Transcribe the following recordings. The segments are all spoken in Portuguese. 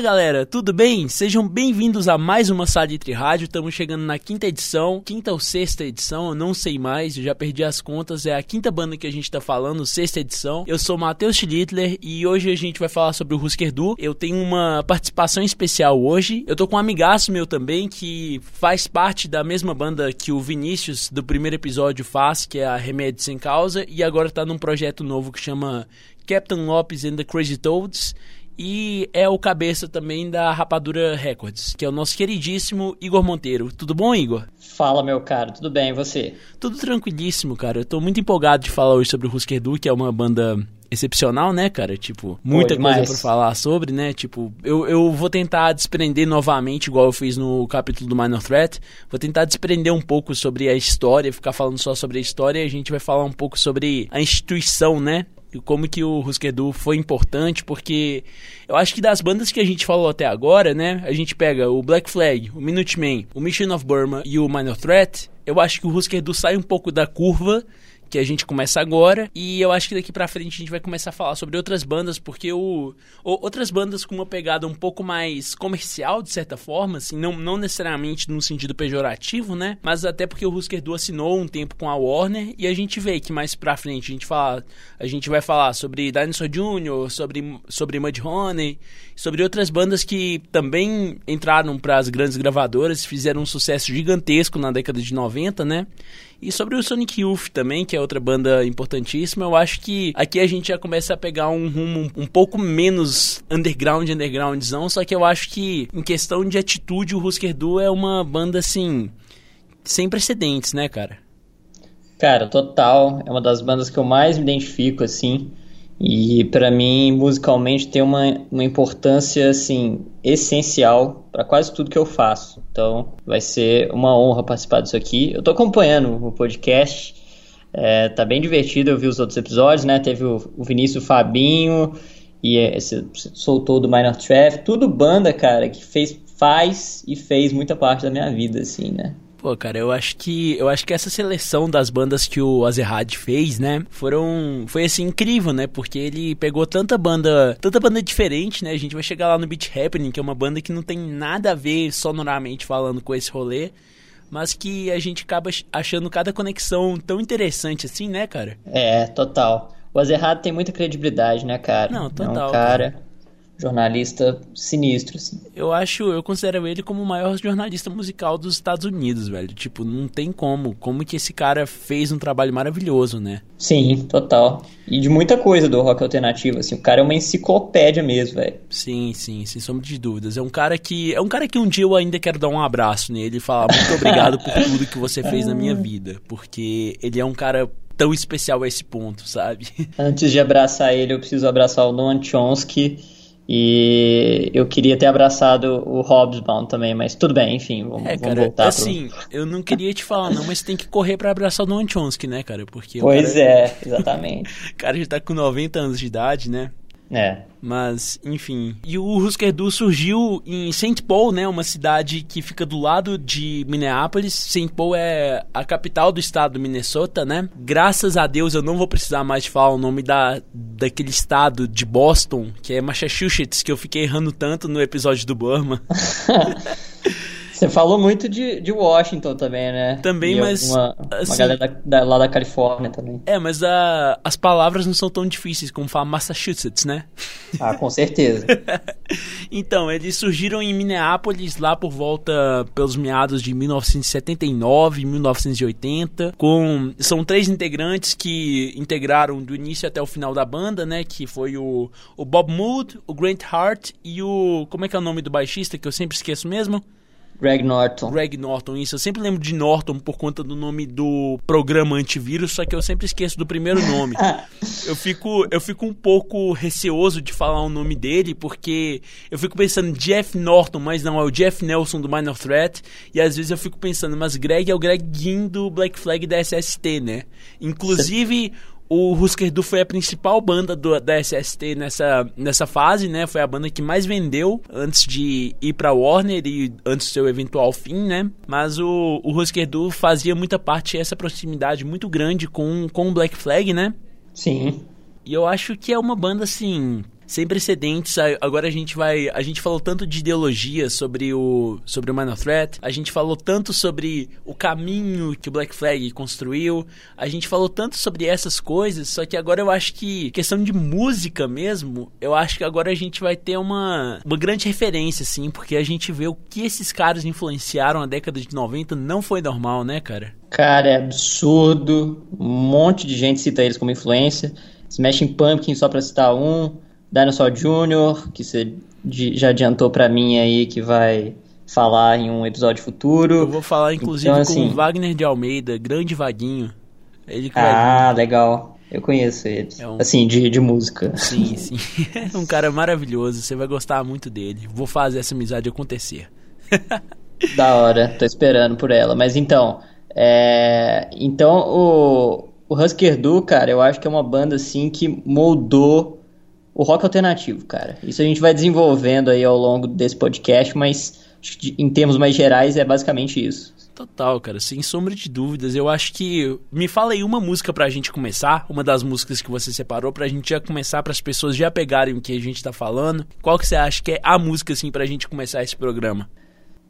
Fala galera, tudo bem? Sejam bem-vindos a mais uma Salitre Rádio. Estamos chegando na quinta edição, quinta ou sexta edição, eu não sei mais, eu já perdi as contas. É a quinta banda que a gente tá falando, sexta edição. Eu sou Matheus Schlittler e hoje a gente vai falar sobre o Husker Du. Eu tenho uma participação especial hoje. Eu tô com um amigaço meu também que faz parte da mesma banda que o Vinícius do primeiro episódio faz, que é a Remédio Sem Causa, e agora tá num projeto novo que chama Captain Lopes and the Crazy Toads e é o cabeça também da Rapadura Records, que é o nosso queridíssimo Igor Monteiro. Tudo bom, Igor? Fala, meu caro, tudo bem, e você? Tudo tranquilíssimo, cara. Eu tô muito empolgado de falar hoje sobre o Husker Du, que é uma banda excepcional, né, cara? Tipo, muita Pô, coisa para falar sobre, né? Tipo, eu, eu vou tentar desprender novamente, igual eu fiz no capítulo do Minor Threat. Vou tentar desprender um pouco sobre a história, ficar falando só sobre a história e a gente vai falar um pouco sobre a instituição, né? Como que o Husker Du foi importante, porque eu acho que das bandas que a gente falou até agora, né, a gente pega o Black Flag, o Minutemen, o Mission of Burma e o Minor Threat, eu acho que o Husker sai um pouco da curva que a gente começa agora. E eu acho que daqui pra frente a gente vai começar a falar sobre outras bandas, porque o, outras bandas com uma pegada um pouco mais comercial, de certa forma, assim, não, não necessariamente no sentido pejorativo, né? Mas até porque o Husker Du assinou um tempo com a Warner e a gente vê que mais pra frente a gente fala, a gente vai falar sobre Dinosaur Jr., sobre, sobre Mudhoney, sobre outras bandas que também entraram para as grandes gravadoras, fizeram um sucesso gigantesco na década de 90, né? E sobre o Sonic Youth também, que é outra banda importantíssima, eu acho que aqui a gente já começa a pegar um rumo um pouco menos underground, undergroundzão, só que eu acho que em questão de atitude, o Husker Du é uma banda assim sem precedentes, né, cara? Cara, total. É uma das bandas que eu mais me identifico, assim. E para mim, musicalmente, tem uma, uma importância assim essencial para quase tudo que eu faço. Então, vai ser uma honra participar disso aqui. Eu tô acompanhando o podcast, é, tá bem divertido. Eu vi os outros episódios, né? Teve o, o Vinícius o Fabinho e esse, soltou do Minor Threat, tudo banda, cara, que fez, faz e fez muita parte da minha vida, assim, né? Pô, cara, eu acho que eu acho que essa seleção das bandas que o Azerrad fez, né, foram foi assim incrível, né? Porque ele pegou tanta banda, tanta banda diferente, né? A gente vai chegar lá no Beat Happening, que é uma banda que não tem nada a ver sonoramente falando com esse rolê, mas que a gente acaba achando cada conexão tão interessante assim, né, cara? É, total. O Azerrad tem muita credibilidade, né, cara? Não, total. É um cara, cara jornalista sinistro, assim. Eu acho, eu considero ele como o maior jornalista musical dos Estados Unidos, velho. Tipo, não tem como. Como que esse cara fez um trabalho maravilhoso, né? Sim, total. E de muita coisa do rock alternativo, assim. O cara é uma enciclopédia mesmo, velho. Sim, sim, sem sombra de dúvidas. É um cara que. É um cara que um dia eu ainda quero dar um abraço nele e falar muito obrigado por tudo que você fez na minha vida. Porque ele é um cara tão especial a esse ponto, sabe? Antes de abraçar ele, eu preciso abraçar o Noam Chomsky e eu queria ter abraçado o Hobbsbaum também, mas tudo bem, enfim, vamos, é, cara, vamos voltar. Assim, pro... eu não queria te falar não, mas tem que correr para abraçar o Noam Chomsky, né, cara? Porque pois cara, é, exatamente. o cara já tá com 90 anos de idade, né? É. Mas, enfim. E o Husker Du surgiu em St. Paul, né? Uma cidade que fica do lado de Minneapolis. St. Paul é a capital do estado do Minnesota, né? Graças a Deus eu não vou precisar mais falar o nome da, daquele estado de Boston, que é Massachusetts, que eu fiquei errando tanto no episódio do Burma. Você falou muito de, de Washington também, né? Também, e mas. Uma, assim, uma galera da, da, lá da Califórnia também. É, mas a, as palavras não são tão difíceis como falar Massachusetts, né? Ah, com certeza. então, eles surgiram em Minneapolis lá por volta pelos meados de 1979, 1980. Com, são três integrantes que integraram do início até o final da banda, né? Que foi o, o Bob Mood, o Grant Hart e o. Como é que é o nome do baixista que eu sempre esqueço mesmo? Greg Norton. Greg Norton, isso. Eu sempre lembro de Norton por conta do nome do programa antivírus, só que eu sempre esqueço do primeiro nome. eu, fico, eu fico um pouco receoso de falar o nome dele, porque eu fico pensando Jeff Norton, mas não, é o Jeff Nelson do Minor Threat, e às vezes eu fico pensando, mas Greg é o Greg Ginn do Black Flag da SST, né? Inclusive, o Husker Du foi a principal banda do, da SST nessa, nessa fase, né? Foi a banda que mais vendeu antes de ir pra Warner e antes do seu eventual fim, né? Mas o, o Husker Du fazia muita parte essa proximidade muito grande com, com o Black Flag, né? Sim. E eu acho que é uma banda assim sem precedentes. Agora a gente vai. A gente falou tanto de ideologia sobre o, sobre o Minor Threat, a gente falou tanto sobre o caminho que o Black Flag construiu, a gente falou tanto sobre essas coisas, só que agora eu acho que, questão de música mesmo, eu acho que agora a gente vai ter uma, uma grande referência, assim, porque a gente vê o que esses caras influenciaram na década de 90 não foi normal, né, cara? Cara, é absurdo. Um monte de gente cita eles como influência. Smashing Pumpkin, só pra citar um. Dinosaur Jr., que você já adiantou para mim aí que vai falar em um episódio futuro. Eu vou falar inclusive então, assim, com o Wagner de Almeida, grande vaguinho. Ele Ah, legal. Eu conheço ele. É um... Assim, de, de música. Sim, sim. É um cara maravilhoso, você vai gostar muito dele. Vou fazer essa amizade acontecer. da hora, tô esperando por ela. Mas então, é... então o, o Husker Du, cara, eu acho que é uma banda assim que moldou o rock alternativo, cara. Isso a gente vai desenvolvendo aí ao longo desse podcast, mas em termos mais gerais é basicamente isso. Total, cara, sem sombra de dúvidas. Eu acho que. Me fala aí uma música pra gente começar, uma das músicas que você separou, pra gente já começar, para as pessoas já pegarem o que a gente tá falando. Qual que você acha que é a música, assim, pra gente começar esse programa?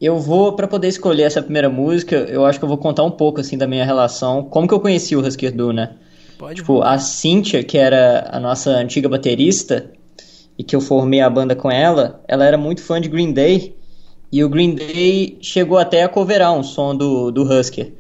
Eu vou, para poder escolher essa primeira música, eu acho que eu vou contar um pouco, assim, da minha relação, como que eu conheci o Husker Du, né? Pode. Tipo, a Cíntia, que era a nossa antiga baterista e que eu formei a banda com ela, ela era muito fã de Green Day. E o Green Day chegou até a coverar um som do, do Husker.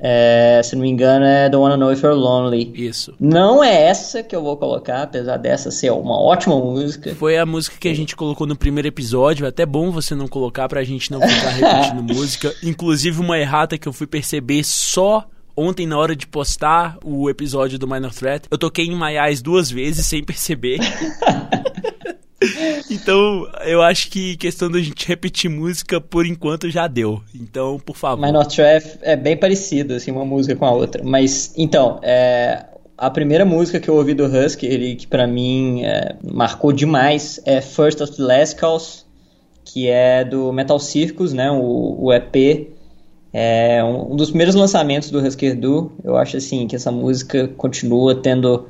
É, se não me engano, é Don't Wanna Know If You're Lonely. Isso. Não é essa que eu vou colocar, apesar dessa ser uma ótima música. Foi a música que a gente colocou no primeiro episódio. É até bom você não colocar pra gente não ficar repetindo música. Inclusive, uma errata que eu fui perceber só Ontem, na hora de postar o episódio do Minor Threat, eu toquei em My Eyes duas vezes sem perceber. então, eu acho que questão da gente repetir música, por enquanto, já deu. Então, por favor. Minor Threat é bem parecido, assim, uma música com a outra. Mas, então, é, a primeira música que eu ouvi do Husky, ele, que para mim é, marcou demais, é First of the Last Calls, que é do Metal Circus, né, o, o EP é um, dos primeiros lançamentos do Husker Du. Eu acho assim que essa música continua tendo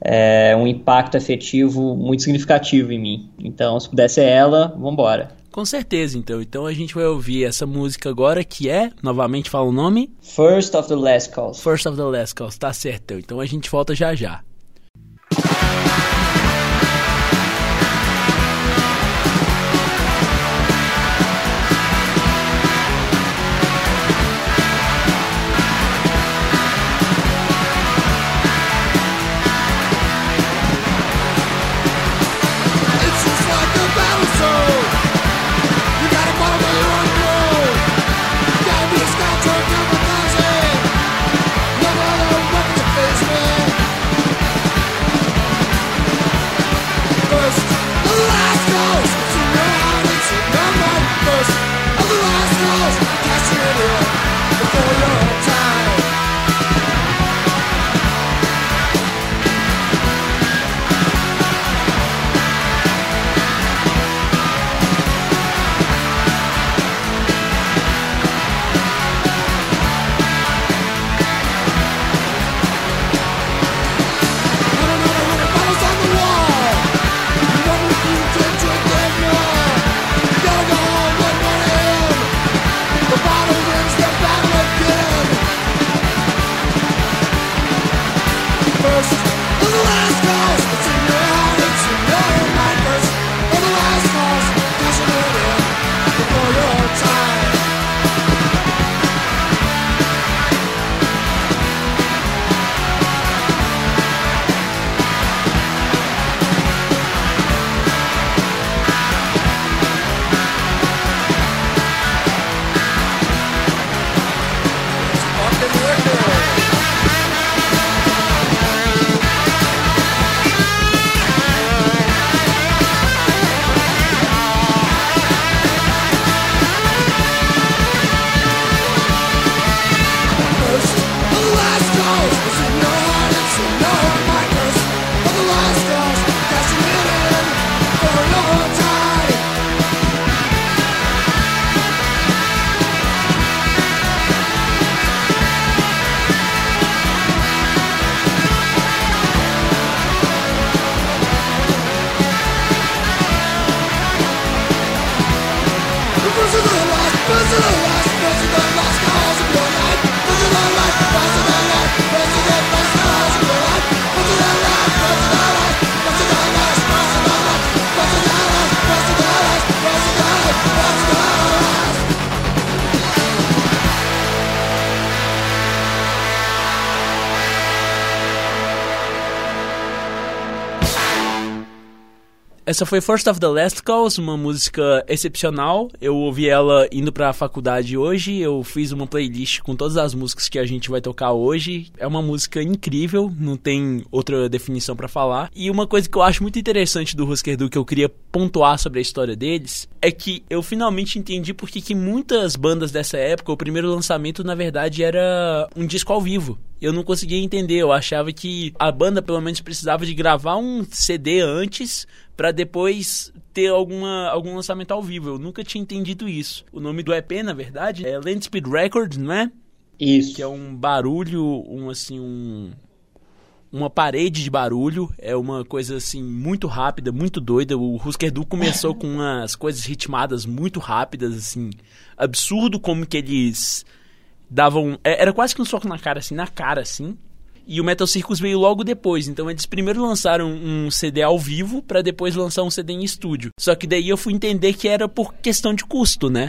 é, um impacto afetivo muito significativo em mim. Então, se pudesse ela, ela, vambora. Com certeza, então. Então a gente vai ouvir essa música agora, que é, novamente fala o nome? First of the Last Calls. First of the Last Calls, tá certo. Então a gente volta já já. Essa foi First of the Last Calls, uma música excepcional. Eu ouvi ela indo pra faculdade hoje. Eu fiz uma playlist com todas as músicas que a gente vai tocar hoje. É uma música incrível, não tem outra definição para falar. E uma coisa que eu acho muito interessante do Husker Du que eu queria pontuar sobre a história deles é que eu finalmente entendi porque que muitas bandas dessa época, o primeiro lançamento na verdade era um disco ao vivo eu não conseguia entender. Eu achava que a banda pelo menos precisava de gravar um CD antes para depois ter alguma, algum lançamento ao vivo. Eu nunca tinha entendido isso. O nome do EP, na verdade, é Land Speed Records, não é? Isso. Que é um barulho, um assim, um uma parede de barulho, é uma coisa assim muito rápida, muito doida. O Husker Du começou com umas coisas ritmadas muito rápidas, assim, absurdo como que eles davam. É, era quase que um soco na cara, assim, na cara, assim. E o Metal Circus veio logo depois. Então eles primeiro lançaram um CD ao vivo para depois lançar um CD em estúdio. Só que daí eu fui entender que era por questão de custo, né?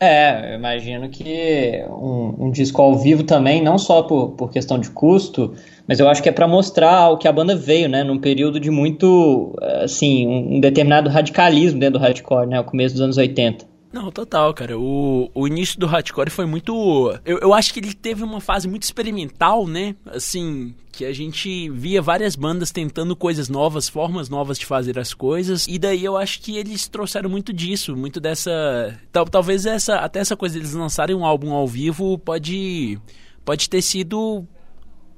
É, eu imagino que um, um, disco ao vivo também, não só por, por questão de custo, mas eu acho que é para mostrar o que a banda veio, né? Num período de muito, assim, um determinado radicalismo dentro do hardcore, né? O começo dos anos 80. Não, total, cara. O, o início do hardcore foi muito. Eu, eu acho que ele teve uma fase muito experimental, né? Assim, que a gente via várias bandas tentando coisas novas, formas novas de fazer as coisas. E daí eu acho que eles trouxeram muito disso, muito dessa. Tal, talvez essa até essa coisa deles lançarem um álbum ao vivo pode, pode ter sido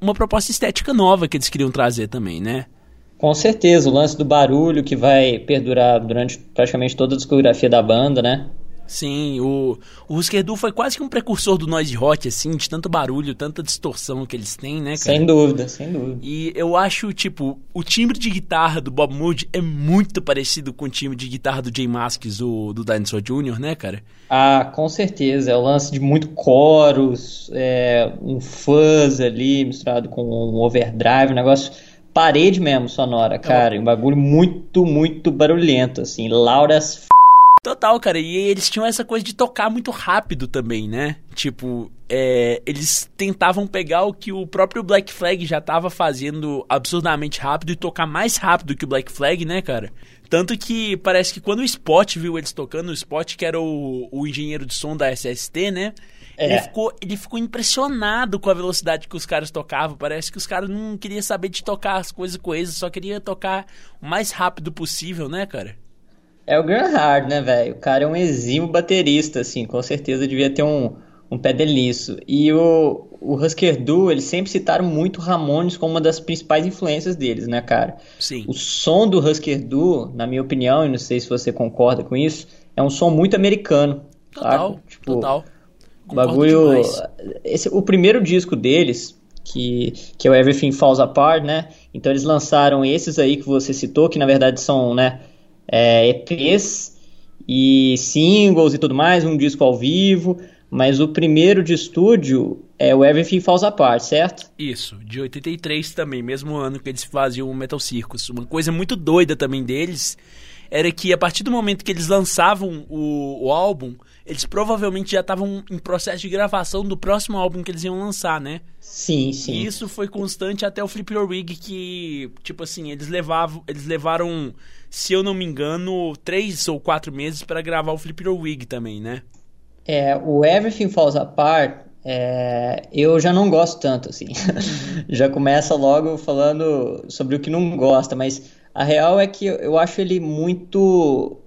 uma proposta estética nova que eles queriam trazer também, né? Com certeza, o lance do barulho que vai perdurar durante praticamente toda a discografia da banda, né? Sim, o, o Husker Du foi quase que um precursor do noise rock, assim, de tanto barulho, tanta distorção que eles têm, né, cara? Sem dúvida, sem dúvida. E eu acho, tipo, o timbre de guitarra do Bob Mood é muito parecido com o timbre de guitarra do Jay Masks, do, do Dinosaur Jr., né, cara? Ah, com certeza. É o lance de muito coros, é, um fuzz ali misturado com um overdrive, um negócio parede mesmo sonora, cara. Um bagulho muito, muito barulhento, assim, lauras Total, cara. E eles tinham essa coisa de tocar muito rápido também, né? Tipo, é, eles tentavam pegar o que o próprio Black Flag já tava fazendo absurdamente rápido e tocar mais rápido que o Black Flag, né, cara? Tanto que parece que quando o Spot viu eles tocando, o Spot, que era o, o engenheiro de som da SST, né? É. Ele, ficou, ele ficou impressionado com a velocidade que os caras tocavam. Parece que os caras não queriam saber de tocar as coisas eles, só queria tocar o mais rápido possível, né, cara? É o Graham Hard, né, velho? O cara é um exímio baterista, assim, com certeza devia ter um, um pé deliço. E o, o Husker Du, eles sempre citaram muito Ramones como uma das principais influências deles, né, cara? Sim. O som do Husker Du, na minha opinião, e não sei se você concorda com isso, é um som muito americano. Total, tipo, total. bagulho. Esse, o primeiro disco deles, que, que é o Everything Falls Apart, né? Então eles lançaram esses aí que você citou, que na verdade são, né? É, EPs e singles e tudo mais, um disco ao vivo, mas o primeiro de estúdio é o Everything Falls Apart, certo? Isso, de 83 também, mesmo ano que eles faziam o Metal Circus. Uma coisa muito doida também deles era que a partir do momento que eles lançavam o, o álbum, eles provavelmente já estavam em processo de gravação do próximo álbum que eles iam lançar, né? Sim, sim. E isso foi constante até o Flip Your Wig, que, tipo assim, eles levavam, eles levaram, se eu não me engano, três ou quatro meses para gravar o Flip Your Wig também, né? É, o Everything Falls Apart, é, eu já não gosto tanto, assim. já começa logo falando sobre o que não gosta, mas a real é que eu acho ele muito.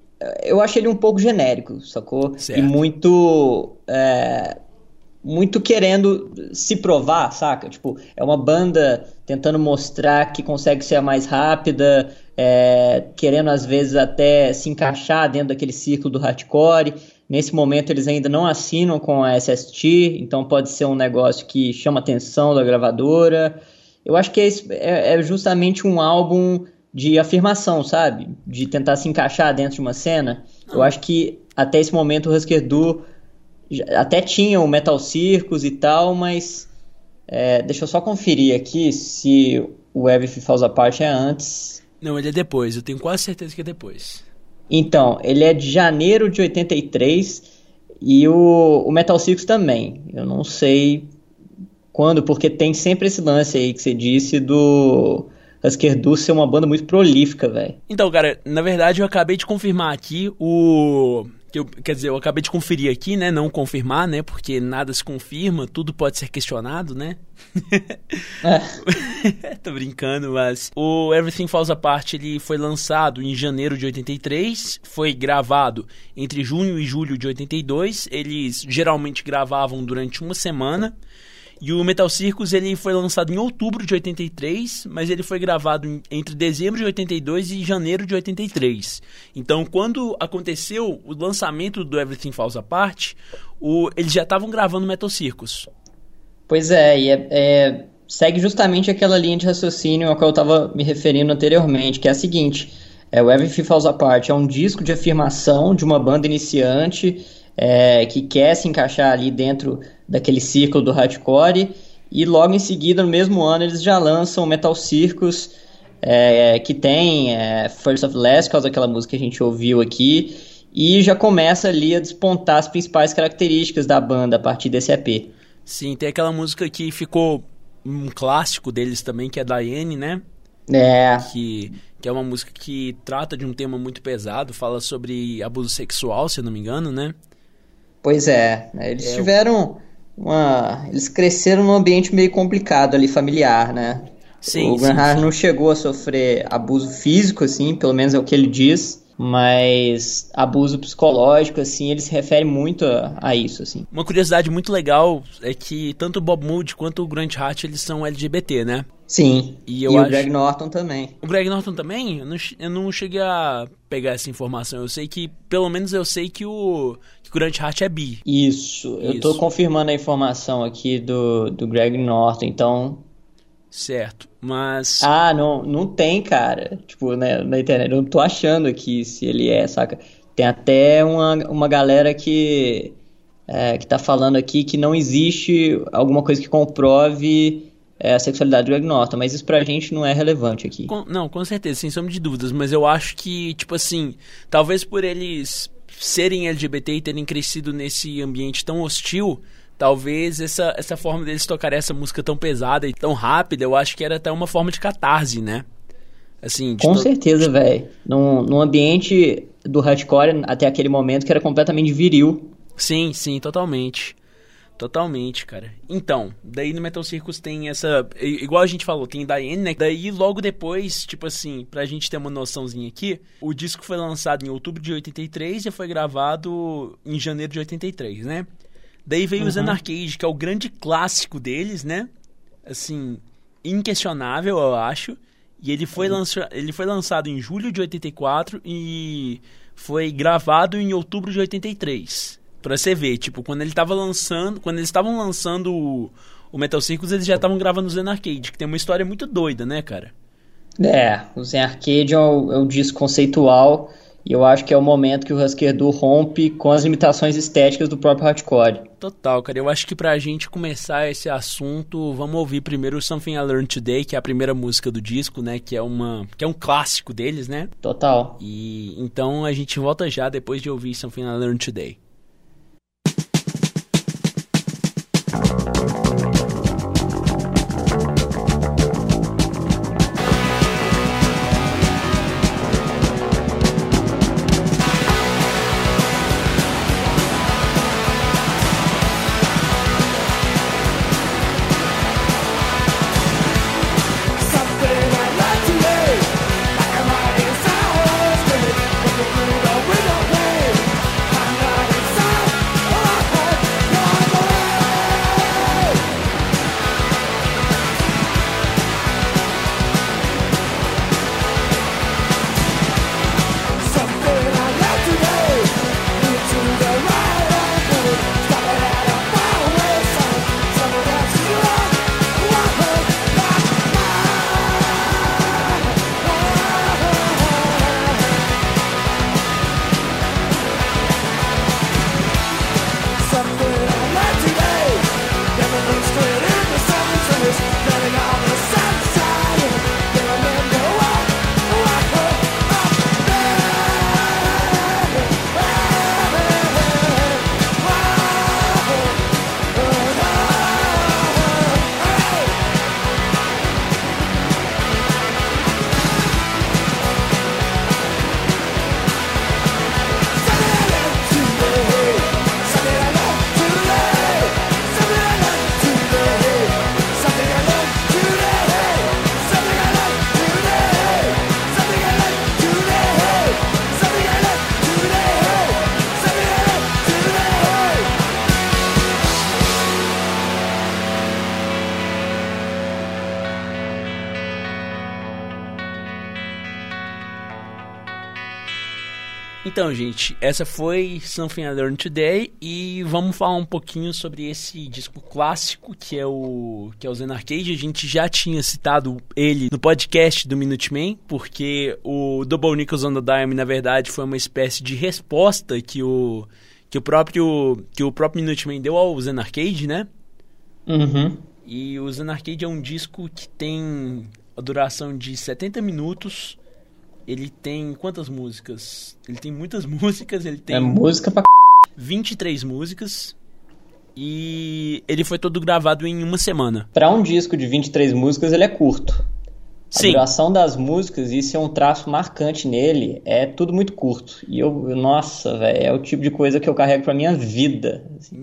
Eu acho ele um pouco genérico, sacou? Certo. E muito. É, muito querendo se provar, saca? Tipo, é uma banda tentando mostrar que consegue ser a mais rápida, é, querendo às vezes até se encaixar dentro daquele círculo do hardcore. Nesse momento eles ainda não assinam com a SST, então pode ser um negócio que chama atenção da gravadora. Eu acho que é, é, é justamente um álbum de afirmação, sabe? De tentar se encaixar dentro de uma cena. Eu acho que até esse momento o Husker Du até tinha o Metal Circus e tal, mas é, deixa eu só conferir aqui se o Everything Falls Apart é antes. Não, ele é depois, eu tenho quase certeza que é depois. Então, ele é de janeiro de 83 e o, o Metal Circus também. Eu não sei quando, porque tem sempre esse lance aí que você disse do Husker Du ser uma banda muito prolífica, velho. Então, cara, na verdade eu acabei de confirmar aqui o que eu, quer dizer, eu acabei de conferir aqui, né? Não confirmar, né? Porque nada se confirma, tudo pode ser questionado, né? É. Tô brincando, mas o Everything Falls Apart ele foi lançado em janeiro de 83, foi gravado entre junho e julho de 82. Eles geralmente gravavam durante uma semana. E o Metal Circus ele foi lançado em outubro de 83, mas ele foi gravado entre dezembro de 82 e janeiro de 83. Então, quando aconteceu o lançamento do Everything Falls Apart, o, eles já estavam gravando Metal Circus. Pois é, e é, é, segue justamente aquela linha de raciocínio a qual eu estava me referindo anteriormente, que é a seguinte: é, o Everything Falls Apart é um disco de afirmação de uma banda iniciante é, que quer se encaixar ali dentro daquele círculo do hardcore. E logo em seguida, no mesmo ano, eles já lançam Metal Circus, é, que tem é, First of Last, causa daquela música que a gente ouviu aqui, e já começa ali a despontar as principais características da banda a partir desse EP. Sim, tem aquela música que ficou um clássico deles também, que é Diane, né? É. Que, que é uma música que trata de um tema muito pesado, fala sobre abuso sexual, se eu não me engano, né? Pois é, né? eles é, tiveram uma. Eles cresceram num ambiente meio complicado ali, familiar, né? Sim, o Graham não chegou a sofrer abuso físico, assim, pelo menos é o que ele diz mas abuso psicológico, assim, ele se refere muito a, a, isso, assim. Uma curiosidade muito legal é que tanto o Bob Moody quanto o Grant Hart, eles são LGBT, né? Sim, e, e acho... o Greg Norton também. O Greg Norton também? Eu não, eu não, cheguei a pegar essa informação. Eu sei que, pelo menos eu sei que o, que o Grant Hart é bi. Isso, eu tô confirmando a informação aqui do, do Greg Norton, então Certo, mas. Ah, não, não tem, cara. Tipo, né, na internet. Eu não tô achando aqui se ele é, saca? Tem até uma, uma galera que. É, que tá falando aqui que não existe alguma coisa que comprove é, a sexualidade do Greg Norton, mas isso pra gente não é relevante aqui. Com, não, com certeza, sem sombra de dúvidas, mas eu acho que, tipo assim, talvez por eles serem LGBT e terem crescido nesse ambiente tão hostil, talvez essa, essa forma deles tocarem essa música tão pesada e tão rápida, eu acho que era até uma forma de catarse, né? Assim, Com to... certeza, velho. Num, num ambiente do hardcore até aquele momento que era completamente viril. Sim, sim, totalmente. Totalmente, cara. Então, daí no Metal Circus tem essa. Igual a gente falou, tem Diane, né? Daí logo depois, tipo assim, pra gente ter uma noçãozinha aqui, o disco foi lançado em outubro de 83 e foi gravado em janeiro de 83, né? Daí veio uhum. o Zen Arcade, que é o grande clássico deles, né? Assim, inquestionável, eu acho. E ele foi, uhum. lança... ele foi lançado em julho de 84 e foi gravado em outubro de 83. Pra você ver, tipo, quando ele tava lançando. Quando eles estavam lançando o, o Metal Circus, eles já estavam gravando o Zen Arcade, que tem uma história muito doida, né, cara? É, o Zen Arcade é o, é disco conceitual e eu acho que é o momento que o Husker Du rompe com as limitações estéticas do próprio hardcore. Total, cara. Eu acho que pra gente começar esse assunto, vamos ouvir primeiro Something I Learned Today, que é a primeira música do disco, né? Que é uma, que é um clássico deles, né? Total. E então a gente volta já depois de ouvir Something I Learned Today. Thank you. Então, gente, essa foi Something I Learned Today e vamos falar um pouquinho sobre esse disco clássico que é o que é o Zen Arcade. A gente já tinha citado ele no podcast do Minuteman, porque o Double Nickels on the Dime, na verdade, foi uma espécie de resposta que o que o próprio que o próprio Minuteman deu ao Zen Arcade, né? Uhum. E o Zen Arcade é um disco que tem a duração de 70 minutos ele tem quantas músicas? Ele tem muitas músicas, ele tem. É música pra 23 músicas. E ele foi todo gravado em uma semana. Para um disco de 23 músicas, ele é curto. Sim. A duração das músicas, isso é um traço marcante nele, é tudo muito curto. E eu, nossa, velho, é o tipo de coisa que eu carrego pra minha vida. Assim.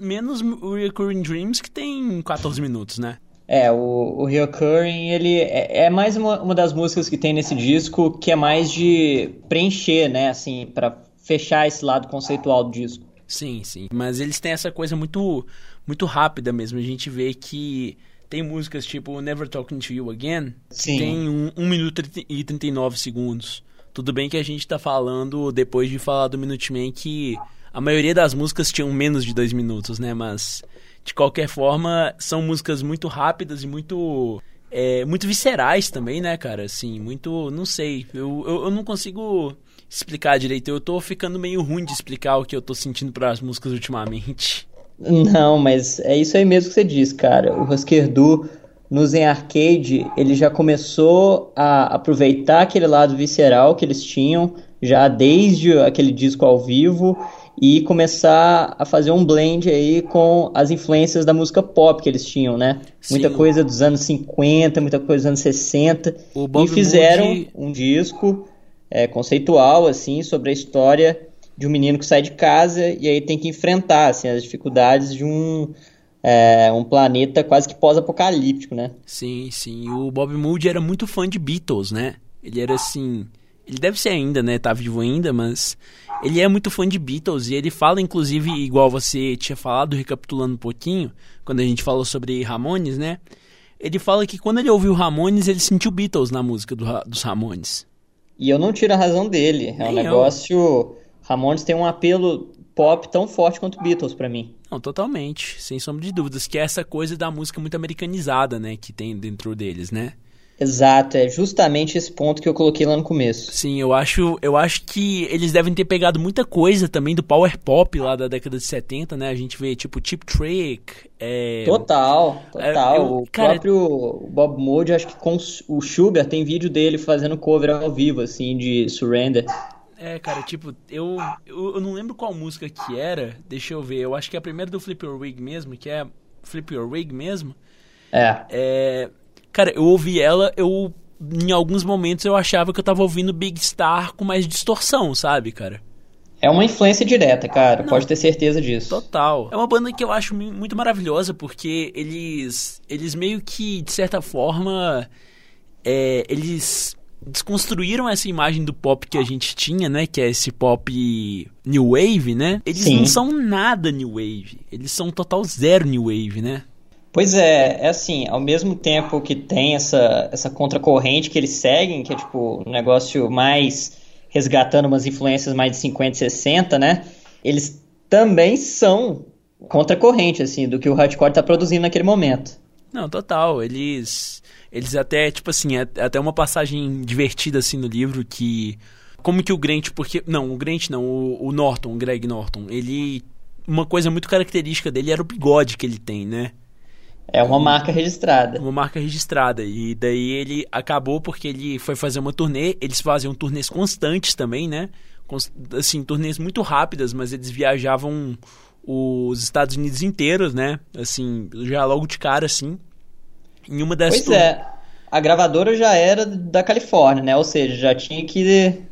menos o Recurring Dreams, que tem 14 minutos, né? É, o, o Reoccurring, ele é, é mais uma, uma das músicas que tem nesse disco que é mais de preencher, né, assim, para fechar esse lado conceitual do disco. Sim, sim. Mas eles têm essa coisa muito, muito rápida mesmo. A gente vê que tem músicas tipo Never Talking to You Again, Sim. que tem 1 um, um minuto e 39 segundos. Tudo bem que a gente tá falando, depois de falar do Minuteman, que a maioria das músicas tinham menos de dois minutos, né? Mas de qualquer forma, são músicas muito rápidas e muito. É, muito viscerais também, né, cara? Assim, muito. Não sei. Eu, eu, eu, não consigo explicar direito. Eu tô ficando meio ruim de explicar o que eu tô sentindo para as músicas ultimamente. Não, mas é isso aí mesmo que você diz, cara. O Husker Du no Zen Arcade, ele já começou a aproveitar aquele lado visceral que eles tinham já desde aquele disco ao vivo e começar a fazer um blend aí com as influências da música pop que eles tinham, né? Sim. Muita coisa dos anos 50, muita coisa dos anos 60. e fizeram Moody... um disco é, conceitual, assim, sobre a história de um menino que sai de casa e aí tem que enfrentar assim, as dificuldades de um, é, um planeta quase que pós-apocalíptico, né? Sim, sim. O Bob Moody era muito fã de Beatles, né? Ele era assim ele deve ser ainda, né? Tá vivo ainda, mas ele é muito fã de Beatles e ele fala, inclusive, igual você tinha falado, recapitulando um pouquinho, quando a gente falou sobre Ramones, né? Ele fala que quando ele ouviu Ramones, ele sentiu Beatles na música do, dos Ramones. E eu não tiro a razão dele. É Nem um negócio. Eu. Ramones tem um apelo pop tão forte quanto Beatles para mim. Não, totalmente, sem sombra de dúvidas, que é essa coisa da música muito americanizada, né, que tem dentro deles, né? Exato, é justamente esse ponto que eu coloquei lá no começo. Sim, eu acho, eu acho que eles devem ter pegado muita coisa também do power pop lá da década de 70, né? A gente vê tipo Tip Trick. É... Total, total. É, eu, o cara... próprio Bob Moody, acho que com o Sugar tem vídeo dele fazendo cover ao vivo, assim, de Surrender. É, cara, tipo, eu, eu, eu não lembro qual música que era, deixa eu ver, eu acho que é a primeira do Flip Your Wig mesmo, que é Flip Your Wig mesmo. É. É, Cara, eu ouvi ela, eu. Em alguns momentos eu achava que eu tava ouvindo Big Star com mais distorção, sabe, cara? É uma influência direta, cara, Não, pode ter certeza disso. Total. É uma banda que eu acho muito maravilhosa porque eles eles meio que de certa forma é, eles desconstruíram essa imagem do pop que a gente tinha, né, que é esse pop new wave, né? Eles Sim. não são nada new wave, eles são total zero new wave, né? Pois é, é assim, ao mesmo tempo que tem essa, essa contracorrente que eles seguem, que é tipo um negócio mais resgatando umas influências mais de 50 e 60, né? Eles também são contracorrente, assim, do que o hardcore tá produzindo naquele momento. Não, total. Eles. Eles até, tipo assim, é, até uma passagem divertida assim no livro que. Como que o Grant, porque. Não, o Grant não, o, o Norton, o Greg Norton, ele. Uma coisa muito característica dele era o bigode que ele tem, né? É uma marca registrada. Uma marca registrada. E daí ele acabou porque ele foi fazer uma turnê. Eles faziam turnês constantes também, né? Assim, turnês muito rápidas, mas eles viajavam os Estados Unidos inteiros, né? Assim, já logo de cara, assim. Em uma das Pois é. A gravadora já era da Califórnia, né? Ou seja, já tinha que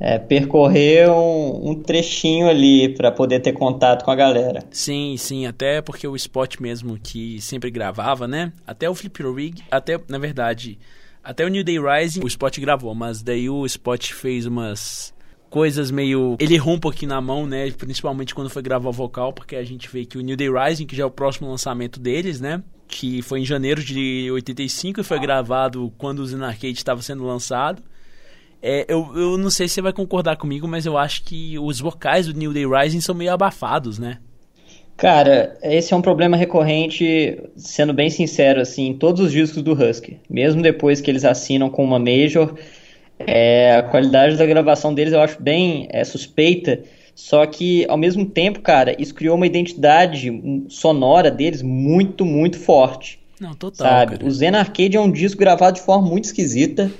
é, percorrer um, um, trechinho ali para poder ter contato com a galera. Sim, sim, até porque o Spot mesmo que sempre gravava, né? Até o Flip Rig, até, na verdade, até o New Day Rising o Spot gravou, mas daí o Spot fez umas coisas meio. Ele errou um pouquinho na mão, né? Principalmente quando foi gravar o vocal, porque a gente vê que o New Day Rising, que já é o próximo lançamento deles, né? Que foi em janeiro de 85 e foi gravado quando o Zen Arcade estava sendo lançado É, eu, eu não sei se você vai concordar comigo, mas eu acho que os vocais do New Day Rising são meio abafados, né? Cara, esse é um problema recorrente, sendo bem sincero, assim, em todos os discos do Husky. Mesmo depois que eles assinam com uma Major, é, a qualidade da gravação deles eu acho bem é, suspeita. Só que, ao mesmo tempo, cara, isso criou uma identidade sonora deles muito, muito forte. Não, total. Sabe? Cara. O Zen Arcade é um disco gravado de forma muito esquisita.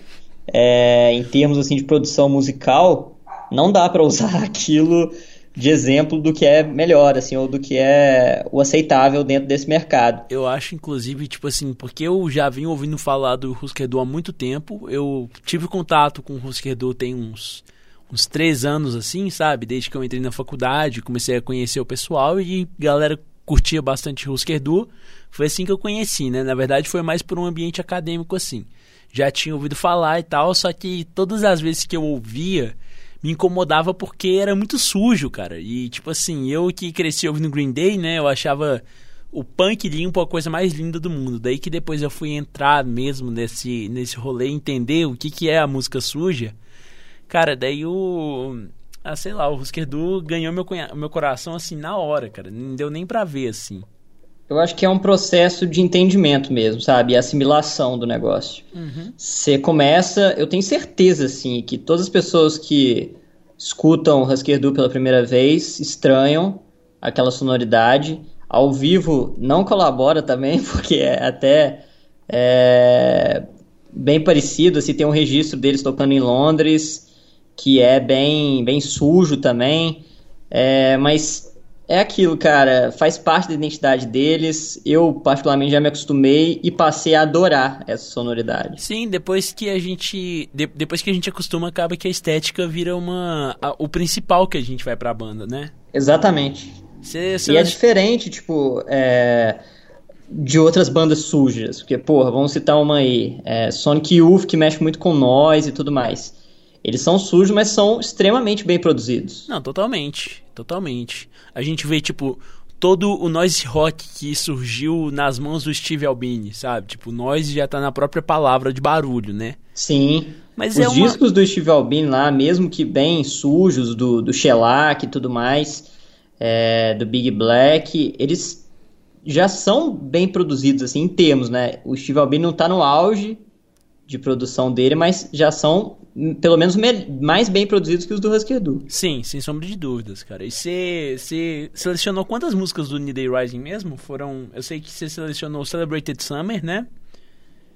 É, em termos assim de produção musical, não dá para usar aquilo de exemplo do que é melhor, assim, ou do que é o aceitável dentro desse mercado. Eu acho, inclusive, tipo assim, porque eu já vim ouvindo falar do Husker Du há muito tempo, eu tive contato com o Husker Du tem uns, uns três anos, assim, sabe? Desde que eu entrei na faculdade, comecei a conhecer o pessoal e galera curtia bastante Husker Du. Foi assim que eu conheci, né? Na verdade, foi mais por um ambiente acadêmico, assim. Já tinha ouvido falar e tal, só que todas as vezes que eu ouvia me incomodava porque era muito sujo, cara. E, tipo assim, eu que cresci ouvindo Green Day, né? Eu achava o punk limpo a coisa mais linda do mundo. Daí que depois eu fui entrar mesmo nesse, nesse rolê, entender o que, que é a música suja. Cara, daí o. Ah, sei lá, o Husker Du ganhou meu, meu coração assim na hora, cara. Não deu nem pra ver assim. Eu acho que é um processo de entendimento mesmo, sabe? Assimilação do negócio. Uhum. Você começa, eu tenho certeza, assim, que todas as pessoas que escutam Husker Du pela primeira vez estranham aquela sonoridade. Ao vivo não colabora também, porque é até é, bem parecido, assim, tem um registro deles tocando em Londres, que é bem, bem sujo também. É, mas é aquilo, cara, faz parte da identidade deles. Eu, particularmente, já me acostumei e passei a adorar essa sonoridade. Sim, depois que a gente. De, depois que a gente acostuma, acaba que a estética vira uma. A, o principal que a gente vai pra banda, né? Exatamente. Cê, cê e é diferente, tipo. É, de outras bandas sujas. Porque, porra, vamos citar uma aí. É, Sonic Youth, que mexe muito com nós e tudo mais. Eles são sujos, mas são extremamente bem produzidos. Não, totalmente. Totalmente. A gente vê, tipo, todo o noise rock que surgiu nas mãos do Steve Albini, sabe? Tipo, noise já tá na própria palavra de barulho, né? Sim. Mas Os é uma... discos do Steve Albini lá, mesmo que bem sujos, do, do Shellac e tudo mais, é, do Big Black, eles já são bem produzidos, assim, em termos, né? O Steve Albini não tá no auge de produção dele, mas já são pelo menos mais bem produzidos que os do Husker Du. Sim, sem sombra de dúvidas, cara. E você selecionou quantas músicas do New Day Rising mesmo? Foram, eu sei que você selecionou Celebrated Summer, né?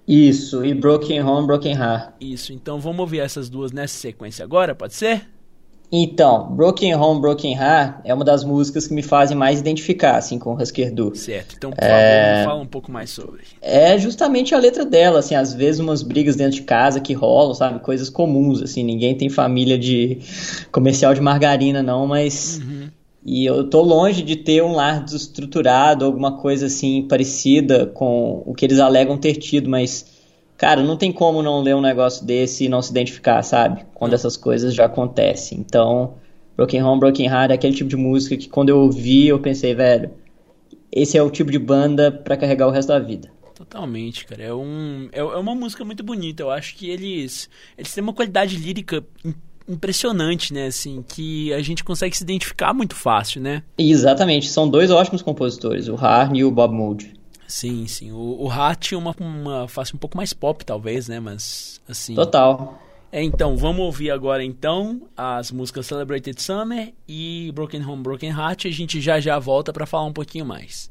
Isso, e Broken Home, Broken Heart. Isso, então vamos ouvir essas duas nessa sequência agora, pode ser? Então, Broken Home, Broken Heart é uma das músicas que me fazem mais identificar, assim, com o Husker Du. Certo, então, por é... favor, fala um pouco mais sobre. É justamente a letra dela, assim, às vezes umas brigas dentro de casa que rolam, sabe, coisas comuns, assim, ninguém tem família de comercial de margarina, não, mas... Uhum. E eu tô longe de ter um lar desestruturado, alguma coisa assim parecida com o que eles alegam ter tido, mas cara, não tem como não ler um negócio desse e não se identificar, sabe? Quando essas coisas já acontecem. Então, Broken Home, Broken Heart é aquele tipo de música que quando eu ouvi, eu pensei, velho, esse é o tipo de banda para carregar o resto da vida. Totalmente, cara. É, um, é, é uma música muito bonita. Eu acho que eles, eles têm uma qualidade lírica impressionante, né? Assim, que a gente consegue se identificar muito fácil, né? Exatamente. São dois ótimos compositores, o Harney e o Bob Mould. Sim, sim. O, o Hat tinha uma, uma face um pouco mais pop, talvez, né? Mas, assim... Total. É, então, vamos ouvir agora, então, as músicas Celebrated Summer e Broken Home, Broken Heart. A gente já já volta para falar um pouquinho mais.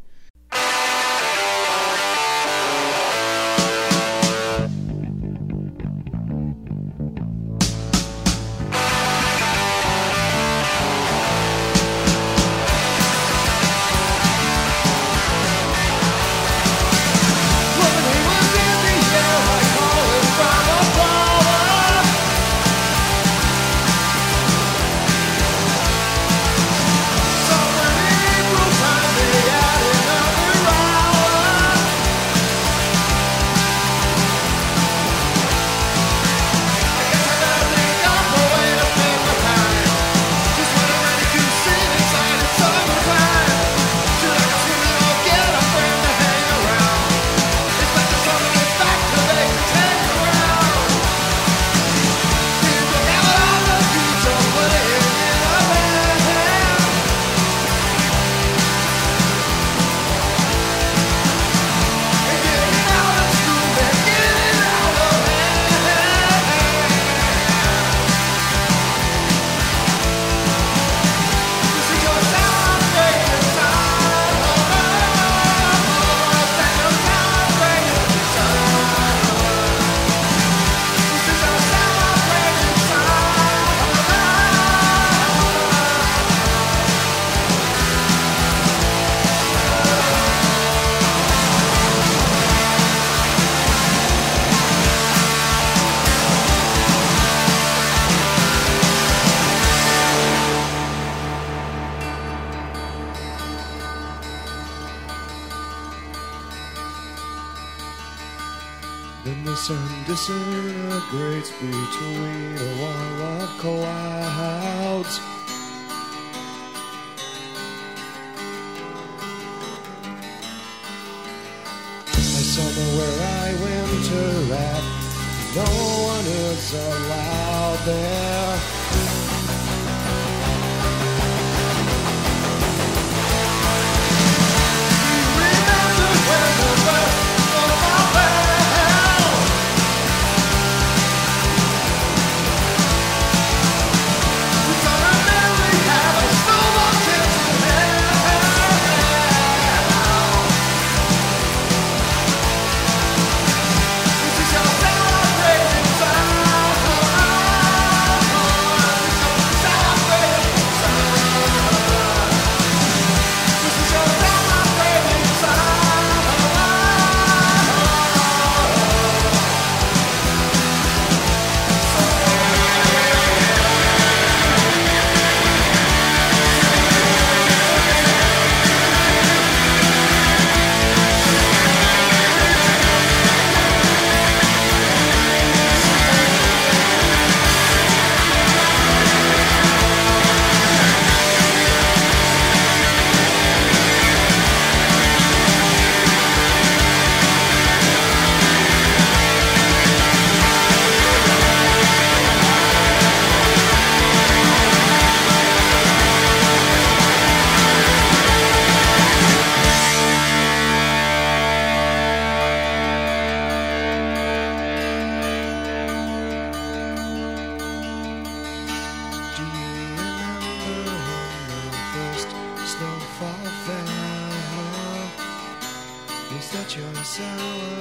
myself.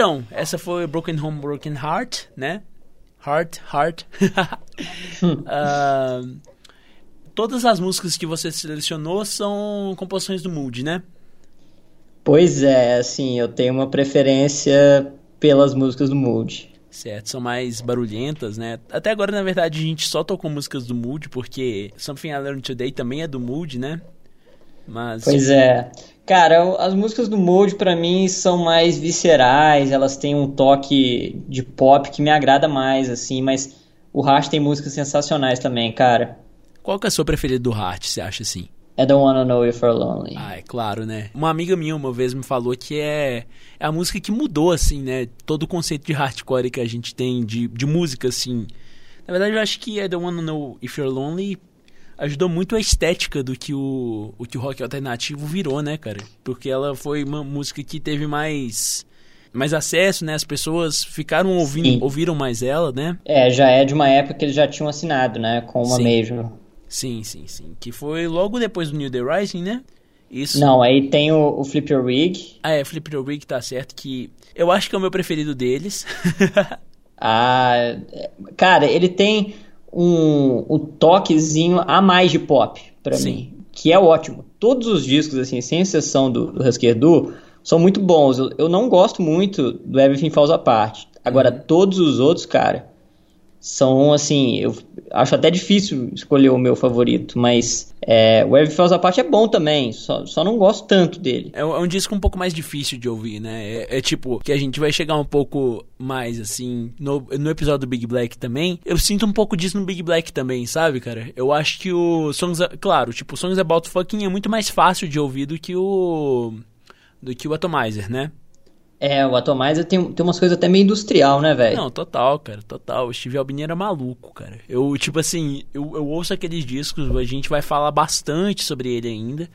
Então, essa foi Broken Home, Broken Heart, né? Heart, Heart. Ah, todas as músicas que você selecionou são composições do Mood, né? Pois é, assim, eu tenho uma preferência pelas músicas do Mood. Certo, são mais barulhentas, né? Até agora, na verdade, a gente só tocou músicas do Mood, porque Something I Learned Today também é do Mood, né? Mas. Pois é. Cara, as músicas do Mold pra mim são mais viscerais, elas têm um toque de pop que me agrada mais, assim, mas o Rush tem músicas sensacionais também, cara. Qual que é a sua preferida do Heart, você acha assim? I Don't Wanna Know If You're Lonely. Ah, é claro, né? Uma amiga minha uma vez me falou que é, é a música que mudou, assim, né? Todo o conceito de hardcore que a gente tem de, de música, assim. Na verdade, eu acho que I Don't Wanna Know If You're Lonely ajudou muito a estética do que o, o que o rock alternativo virou, né, cara? Porque ela foi uma música que teve mais mais acesso, né? As pessoas ficaram ouvindo, ouviram mais ela, né? É, já é de uma época que eles já tinham assinado, né? Com uma sim. Major. Sim, sim, sim. Que foi logo depois do New The Rising, né? Isso. Não, aí tem o, o Flip Your Rig. Ah, é, Flip Your Rig tá certo que eu acho que é o meu preferido deles. ah, cara, ele tem um, um toquezinho a mais de pop para mim, que é ótimo. Todos os discos, assim, sem exceção do, do Husker Du, são muito bons. Eu, eu, não gosto muito do Everything Falls Apart. Agora, uhum. todos os outros, cara, são assim. Eu acho até difícil escolher o meu favorito, mas é, o Everything Falls Apart é bom também, só, só não gosto tanto dele. É, é um disco um pouco mais difícil de ouvir, né? É, é, tipo, que a gente vai chegar um pouco mais assim. No, no episódio do Big Black também, eu sinto um pouco disso no Big Black também, sabe, cara? Eu acho que o Songs. Claro, tipo, Songs About Fucking é muito mais fácil de ouvir do que o do que o Atomizer, né? É, o Atomizer tem, tem umas coisas até meio industrial, né, velho? Não, total, cara, total. O Steve Albini era maluco, cara. Eu, tipo assim, eu, eu ouço aqueles discos, a gente vai falar bastante sobre ele ainda.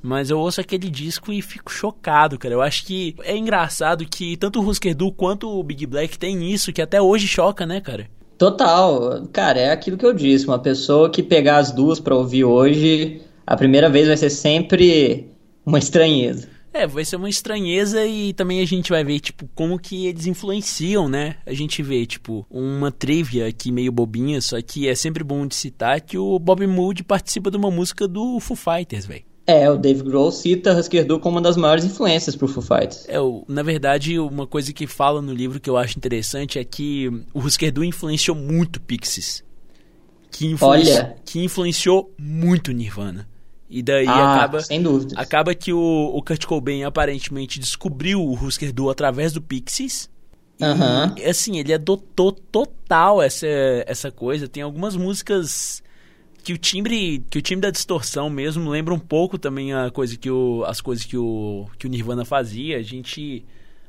Mas eu ouço aquele disco e fico chocado, cara. Eu acho que é engraçado que tanto o Husker Du quanto o Big Black tem isso, que até hoje choca, né, cara? Total. Cara, é aquilo que eu disse. Uma pessoa que pegar as duas pra ouvir hoje, a primeira vez vai ser sempre uma estranheza. É, vai ser uma estranheza e também a gente vai ver, tipo, como que eles influenciam, né? A gente vê, tipo, uma trivia aqui meio bobinha, só que é sempre bom de citar que o Bob Mood participa de uma música do Foo Fighters, velho. É, o Dave Grohl cita Husker Du como uma das maiores influências pro Foo Fighters. É, o, na verdade, uma coisa que fala no livro que eu acho interessante é que o Husker Du influenciou muito Pixies. Que, influenci... Olha. que influenciou muito Nirvana. E daí ah, acaba. Sem dúvida. Acaba que o, o Kurt Cobain aparentemente descobriu o Husker Du através do Pixies. Uhum. E assim, ele adotou total essa, essa coisa. Tem algumas músicas que o timbre que o timbre da distorção mesmo lembra um pouco também a coisa que o, as coisas que o, que o Nirvana fazia. A gente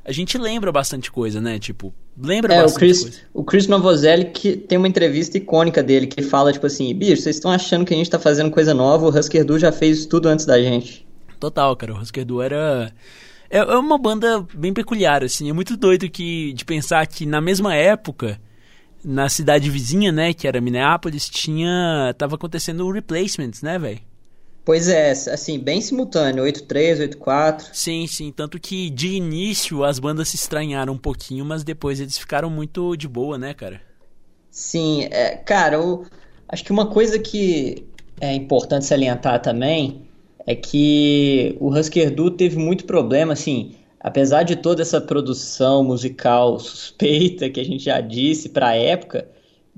a gente lembra bastante coisa, né? Tipo, lembra é, bastante o Chris, coisa. O Chris Novozelli que tem uma entrevista icônica dele que fala, tipo assim, bicho, vocês estão achando que a gente tá fazendo coisa nova, o Husker Du já fez tudo antes da gente. Total, cara, o Husker Du era... É, é uma banda bem peculiar, assim, é muito doido que, de pensar que na mesma época, na cidade vizinha, né, que era Minneapolis, tinha... tava acontecendo o Replacements, né, velho? Pois é, assim, bem simultâneo, 8-3, 8-4. Sim, sim, tanto que de início as bandas se estranharam um pouquinho, mas depois eles ficaram muito de boa, né, cara? Sim, é, cara, eu acho que uma coisa que é importante salientar também é que o Husker Du teve muito problema, assim, apesar de toda essa produção musical suspeita que a gente já disse para a época,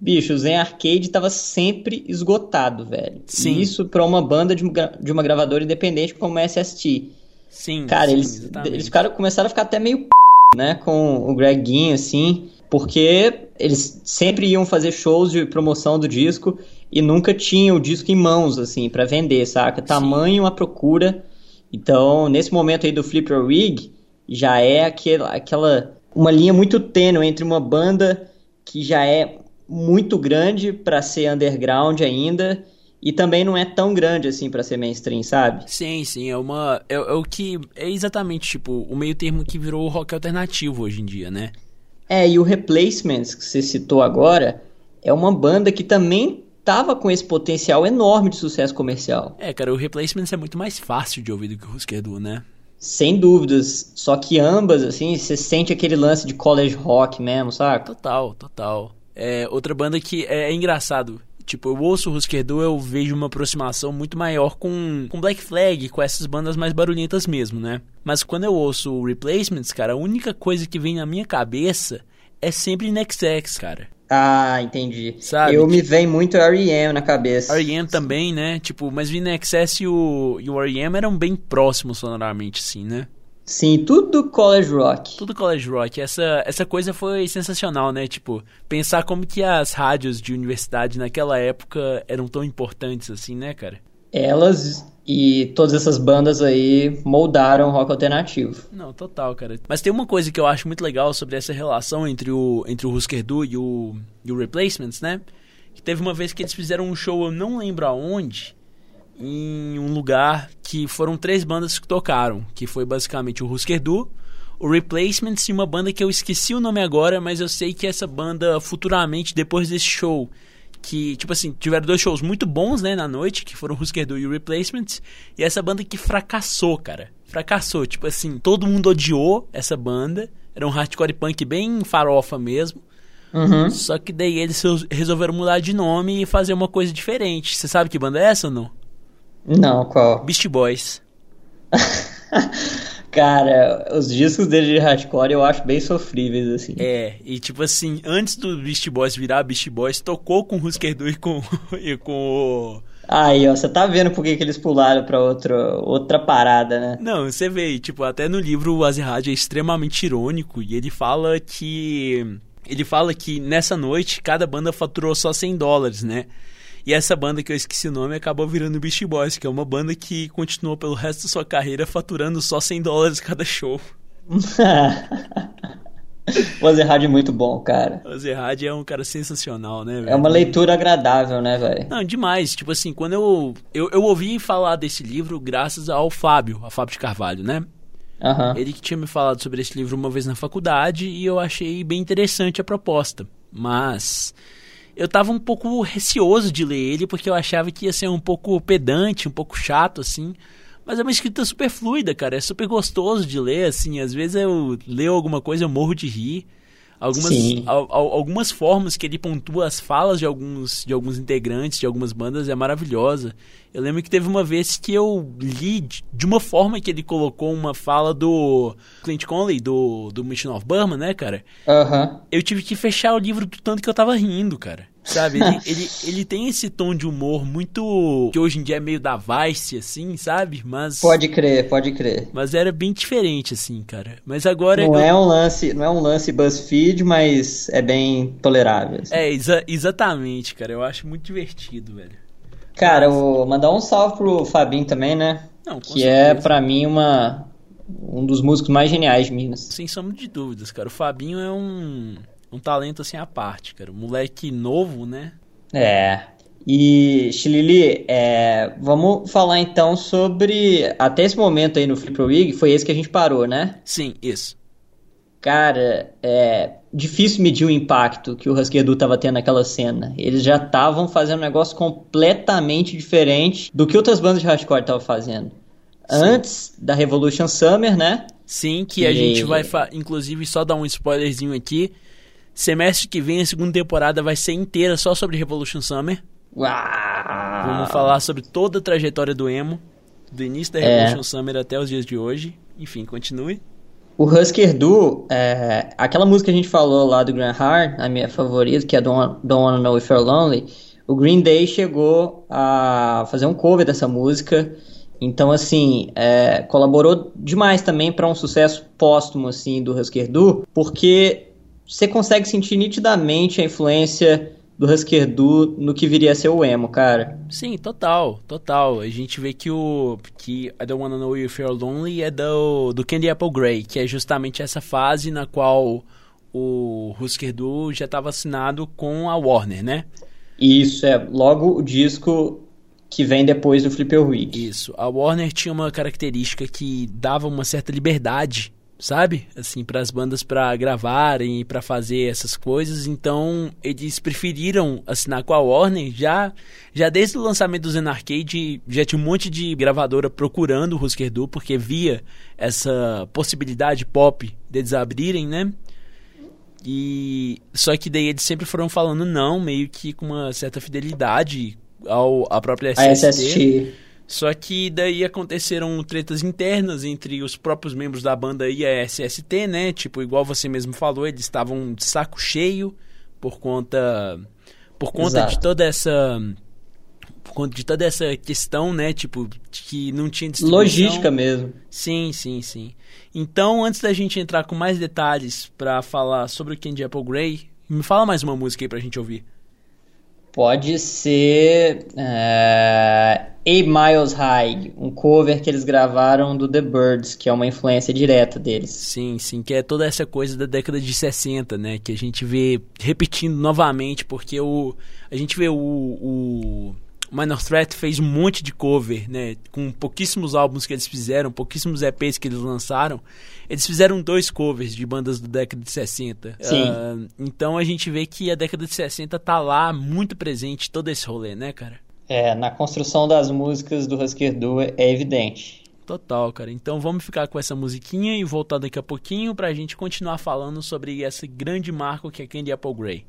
Bicho, o Zen Arcade tava sempre esgotado, velho. Sim. E isso pra uma banda de, de uma gravadora independente como a SST. Sim. Cara, sim, eles, eles ficaram, começaram a ficar até meio p, né, com o Greginho, assim, porque eles sempre iam fazer shows de promoção do disco e nunca tinham o disco em mãos, assim, para vender, saca? Tamanho a procura. Então, nesse momento aí do Flipper Rig, já é aquela, aquela uma linha muito tênue entre uma banda que já é muito grande para ser underground ainda e também não é tão grande assim para ser mainstream, sabe? Sim, sim, é uma é, é, o que é exatamente tipo o meio termo que virou o rock alternativo hoje em dia, né? É, e o Replacements que você citou agora é uma banda que também tava com esse potencial enorme de sucesso comercial. É, cara, o Replacements é muito mais fácil de ouvir do que o Husker Du, né? Sem dúvidas, só que ambas assim, você sente aquele lance de college rock mesmo, sabe? Total, total. É, outra banda que é, é engraçado. Tipo, eu ouço o Husker Du, eu vejo uma aproximação muito maior com, com Black Flag, com essas bandas mais barulhentas mesmo, né? Mas quando eu ouço o Replacements, cara, a única coisa que vem na minha cabeça é sempre NextX, cara. Ah, entendi. Sabe? Eu me vem muito R.E.M. na cabeça. R.E.M. também, né? Tipo, mas o NXS e o, e o R.E.M. eram bem próximos sonoramente, assim, né? Sim, tudo college rock. Tudo college rock. Essa, essa coisa foi sensacional, né? Tipo, pensar como que as rádios de universidade naquela época eram tão importantes assim, né, cara? Elas e todas essas bandas aí moldaram o rock alternativo. Não, total, cara. Mas tem uma coisa que eu acho muito legal sobre essa relação entre o, entre o Husker Du e o, e o Replacements, né? Que teve uma vez que eles fizeram um show, eu não lembro aonde, em um lugar que foram três bandas que tocaram, que foi basicamente o Husker Du, o Replacements e uma banda que eu esqueci o nome agora, mas eu sei que essa banda futuramente, depois desse show, que, tipo assim, tiveram dois shows muito bons, né, na noite, que foram o Husker Du e o Replacements, e essa banda que fracassou, cara. Fracassou, tipo assim, todo mundo odiou essa banda, era um hardcore punk bem farofa mesmo. Uhum. Só que daí eles resolveram mudar de nome e fazer uma coisa diferente. Você sabe que banda é essa ou não? Não, qual? Beast Boys. Cara, os discos dele de hardcore eu acho bem sofríveis, assim. É, e tipo assim, antes do Beast Boys virar Beast Boys, tocou com o Husker Du e com, e com o... Aí, ó, você tá vendo por que, que eles pularam pra outra, outra parada, né? Não, você vê, tipo, até no livro o Azerhad é extremamente irônico e ele fala que... Ele fala que nessa noite cada banda faturou só 100 dólares, né? E essa banda que eu esqueci o nome acabou virando Beast Boys, que é uma banda que continuou pelo resto da sua carreira faturando só 100 dólares cada show. o Azerhad é muito bom, cara. O Azerhad é um cara sensacional, né, velho? É uma leitura agradável, né, velho? Não, demais. Tipo assim, quando eu, eu... Eu ouvi falar desse livro graças ao Fábio, a Fábio de Carvalho, né? Uhum. Ele que tinha me falado sobre esse livro uma vez na faculdade e eu achei bem interessante a proposta. Mas eu tava um pouco receoso de ler ele, porque eu achava que ia ser um pouco pedante, um pouco chato, assim. Mas é uma escrita super fluida, cara. É super gostoso de ler, assim. Às vezes eu leio alguma coisa, eu morro de rir. Algumas, algumas formas que ele pontua as falas de alguns, de alguns integrantes, de algumas bandas, é maravilhosa. Eu lembro que teve uma vez que eu li de uma forma que ele colocou uma fala do Clint Conley, do, do Mission of Burma, né, cara? Uhum. Eu tive que fechar o livro do tanto que eu tava rindo, cara. Sabe? Ele, ele, ele tem esse tom de humor muito. que hoje em dia é meio da Vice, assim, sabe? Mas. Pode crer, pode crer. Mas era bem diferente, assim, cara. Mas agora. Não eu... é um lance, não é um lance BuzzFeed, mas é bem tolerável. Assim. É, exa exatamente, cara. Eu acho muito divertido, velho. Cara, vou mandar um salve pro Fabinho também, né? Não, que é, certeza. é, para mim, uma um dos músicos mais geniais de Minas. Sem sombra de dúvidas, cara. O Fabinho é um um talento assim à parte, cara. Moleque novo, né? É. E, Chilili, é, vamos falar então sobre. Até esse momento aí no Flipper Wig, foi esse que a gente parou, né? Sim, isso. Cara, é difícil medir o impacto que o Husky Edu tava tendo naquela cena. Eles já estavam fazendo um negócio completamente diferente do que outras bandas de hardcore estavam fazendo. Sim. Antes da Revolution Summer, né? Sim, que a gente vai, inclusive, só dar um spoilerzinho aqui. Semestre que vem, a segunda temporada vai ser inteira só sobre Revolution Summer. Uau. Vamos falar sobre toda a trajetória do emo, do início da é. Revolution é. Summer até os dias de hoje. Enfim, continue. O Husker Du, é, aquela música que a gente falou lá do Grand Heart, a minha favorita, que é Don't, Don't Wanna Know If You're Lonely, o Green Day chegou a fazer um cover dessa música. Então, assim, é, colaborou demais também para um sucesso póstumo assim do Husker Du, porque você consegue sentir nitidamente a influência do Husker Du no que viria a ser o emo, cara. Sim, total, total. A gente vê que o que I Don't Wanna Know If You're Lonely é do, do Candy Apple Grey, que é justamente essa fase na qual o Husker Du já estava assinado com a Warner, né? Isso, é logo o disco que vem depois do Flipper Week. Isso. A Warner tinha uma característica que dava uma certa liberdade sabe? Assim, para as bandas para gravarem e para fazer essas coisas. Então, eles preferiram assinar com a Warner já já desde o lançamento do Zen Arcade, já tinha um monte de gravadora procurando o Husker Du porque via essa possibilidade pop deles abrirem, né? E só que daí eles sempre foram falando não, meio que com uma certa fidelidade ao a própria SST. A SST. Só que daí aconteceram tretas internas entre os próprios membros da banda e a SST, né? Tipo, igual você mesmo falou, eles estavam de saco cheio por conta por conta Exato. de toda essa por conta de toda essa questão, né, tipo, que não tinha logística mesmo. Sim, sim, sim. Então, antes da gente entrar com mais detalhes para falar sobre o Candy Apple Grey, me fala mais uma música aí pra gente ouvir. Pode ser uh, Eight Miles High, um cover que eles gravaram do The Birds, que é uma influência direta deles. Sim, sim, que é toda essa coisa da década de 60, né? Que a gente vê repetindo novamente, porque o, a gente vê o, o Minor Threat fez um monte de cover, né? Com pouquíssimos álbuns que eles fizeram, pouquíssimos EPs que eles lançaram. Eles fizeram dois covers de bandas da década de 60. Sim. Uh, então a gente vê que a década de 60 tá lá muito presente todo esse rolê, né, cara? É, na construção das músicas do Husker Du é evidente. Total, cara. Então vamos ficar com essa musiquinha e voltar daqui a pouquinho pra gente continuar falando sobre esse grande marco que é Candy Apple Grey.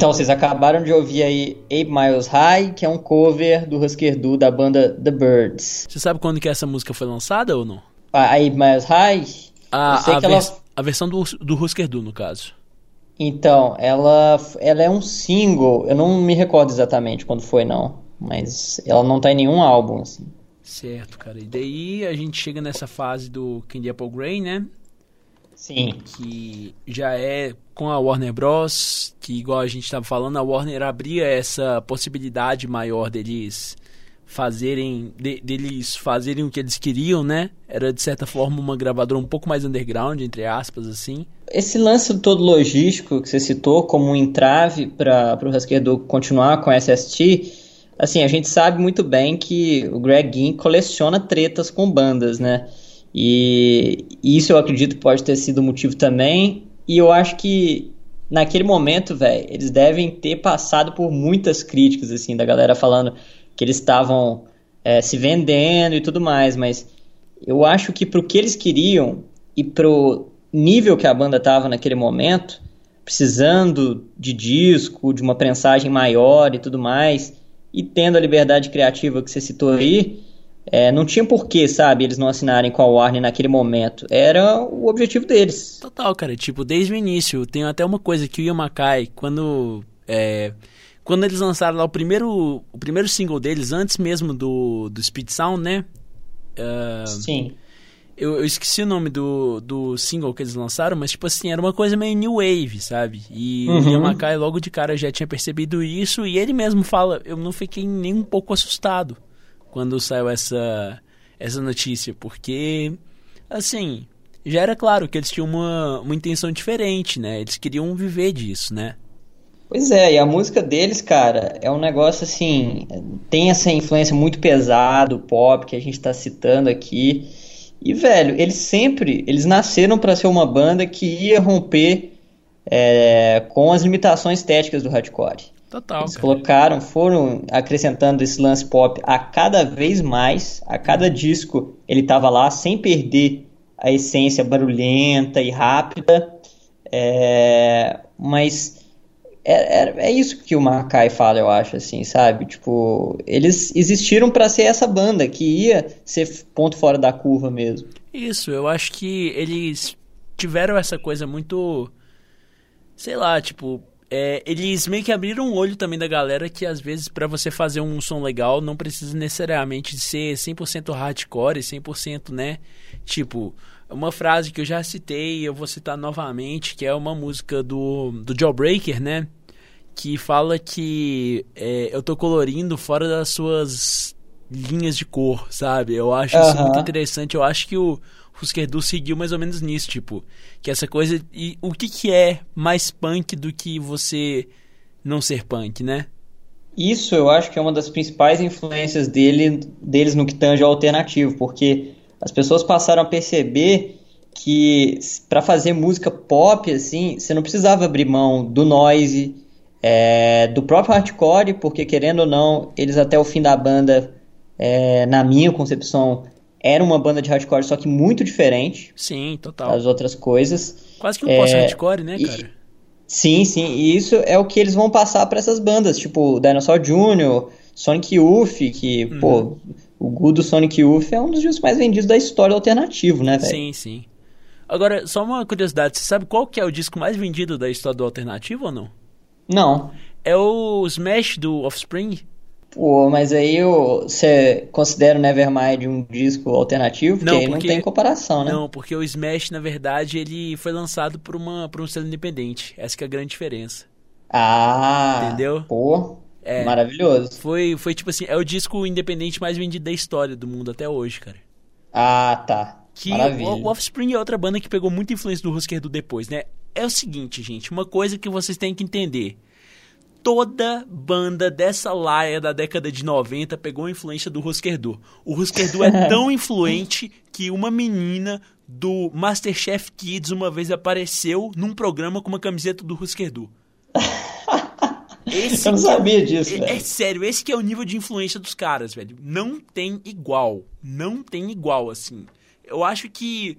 Então, vocês acabaram de ouvir aí Eight Miles High, que é um cover do Husker Du da banda The Birds. Você sabe quando que essa música foi lançada ou não? A Eight Miles High? A, a, ela... a, versão do, do Husker Du, no caso. Então, ela, ela é um single, eu não me recordo exatamente quando foi, não. Mas ela não tá em nenhum álbum, assim. Certo, cara. E daí a gente chega nessa fase do Candy Apple Grey, né? Sim. Que já é com a Warner Bros. Que, igual a gente estava falando, a Warner abria essa possibilidade maior deles fazerem de, deles fazerem o que eles queriam, né? Era de certa forma uma gravadora um pouco mais underground, entre aspas, assim. Esse lance todo logístico que você citou como um entrave para o Rasquedo continuar com a SST, assim, a gente sabe muito bem que o Greg Ginn coleciona tretas com bandas, né? E isso eu acredito pode ter sido o motivo também. E eu acho que naquele momento, velho, eles devem ter passado por muitas críticas, assim, da galera falando que eles estavam é, se vendendo e tudo mais, mas eu acho que pro que eles queriam e pro nível que a banda estava naquele momento, precisando de disco, de uma prensagem maior e tudo mais, e tendo a liberdade criativa que você citou aí, é, não tinha porquê, sabe, eles não assinarem com a Warner naquele momento. Era o objetivo deles. Total, cara. Tipo, desde o início, tem até uma coisa que o Ian Mackay, quando é, quando eles lançaram lá o primeiro, o primeiro single deles, antes mesmo do, do Speed Sound, né? Uh, Sim. Eu, eu, esqueci o nome do, do single que eles lançaram, mas tipo assim, era uma coisa meio new wave, sabe? E uhum. o Yamakai logo de cara já tinha percebido isso e ele mesmo fala, eu não fiquei nem um pouco assustado quando saiu essa, essa notícia, porque assim, já era claro que eles tinham uma, uma intenção diferente, né? Eles queriam viver disso, né? Pois é, e a música deles, cara, é um negócio assim, tem essa influência muito pesada, pop que a gente tá citando aqui. E, velho, eles sempre, eles nasceram para ser uma banda que ia romper é, com as limitações estéticas do hardcore. Total. Eles cara. colocaram, foram acrescentando esse lance pop a cada vez mais, a cada disco ele tava lá sem perder a essência barulhenta e rápida. É, mas é, é, é, isso que o Makai fala, eu acho, assim, sabe? Tipo, eles existiram para ser essa banda que ia ser ponto fora da curva mesmo. Isso, eu acho que eles tiveram essa coisa muito. Sei lá, tipo. É, eles meio que abriram o olho também da galera que às vezes para você fazer um som legal não precisa necessariamente ser 100% hardcore, 100%, né? Tipo, uma frase que eu já citei, eu vou citar novamente, que é uma música do, do Jawbreaker, né? Que fala que é, eu tô colorindo fora das suas linhas de cor, sabe? Eu acho isso muito interessante. Eu acho que o Husker Du seguiu mais ou menos nisso, tipo, que essa coisa. E o que, que é mais punk do que você não ser punk, né? Isso eu acho que é uma das principais influências dele, deles no que tange alternativo, porque as pessoas passaram a perceber que para fazer música pop, assim, você não precisava abrir mão do noise, é, do próprio hardcore, porque querendo ou não, eles até o fim da banda, é, na minha concepção, era uma banda de hardcore, só que muito diferente. Sim, total. Das outras coisas. Quase que um é, pós-hardcore, né, cara? E, sim, sim. E isso é o que eles vão passar para essas bandas, tipo Dinosaur Jr., Sonic Youth, que, uhum. pô, o Gu do Sonic Youth é um dos discos mais vendidos da história alternativo, né, velho? Sim, sim. Agora, só uma curiosidade, você sabe qual que é o disco mais vendido da história do alternativo ou não? Não. É o Smash do Offspring. Pô, mas aí você considera o Nevermind um disco alternativo? Porque, não, porque não tem comparação, né? Não, porque o Smash, na verdade, ele foi lançado por, uma, por um selo independente. Essa é a grande diferença. Ah! Entendeu? Pô, é, Maravilhoso. Foi, foi tipo assim, é o disco independente mais vendido da história do mundo até hoje, cara. Ah, tá. Que o, o Offspring é outra banda que pegou muita influência do Husker Du depois, né? É o seguinte, gente, uma coisa que vocês têm que entender. Toda banda dessa laia da década de 90 pegou a influência do Du. O Du é tão influente que uma menina do Masterchef Kids uma vez apareceu num programa com uma camiseta do Du. Esse eu não sabia disso, é, velho. É sério, esse que é o nível de influência dos caras, velho. Não tem igual. Não tem igual, assim. Eu acho que.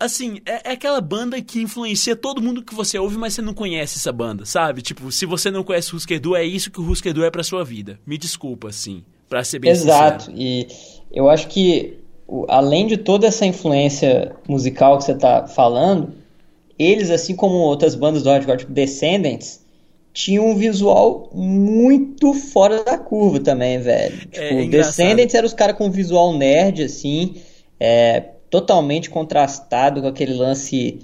Assim, é, é, aquela banda que influencia todo mundo que você ouve, mas você não conhece essa banda, sabe? Tipo, se você não conhece o Husker Du, é isso que o Husker Du é pra sua vida. Me desculpa, assim, pra ser bem Exato. sincero. E eu acho que, além de toda essa influência musical que você tá falando, eles, assim como outras bandas do hardcore, tipo Descendants, tinha um visual muito fora da curva também, velho. É, tipo, é Descendants eram os caras com visual nerd, assim. É, totalmente contrastado com aquele lance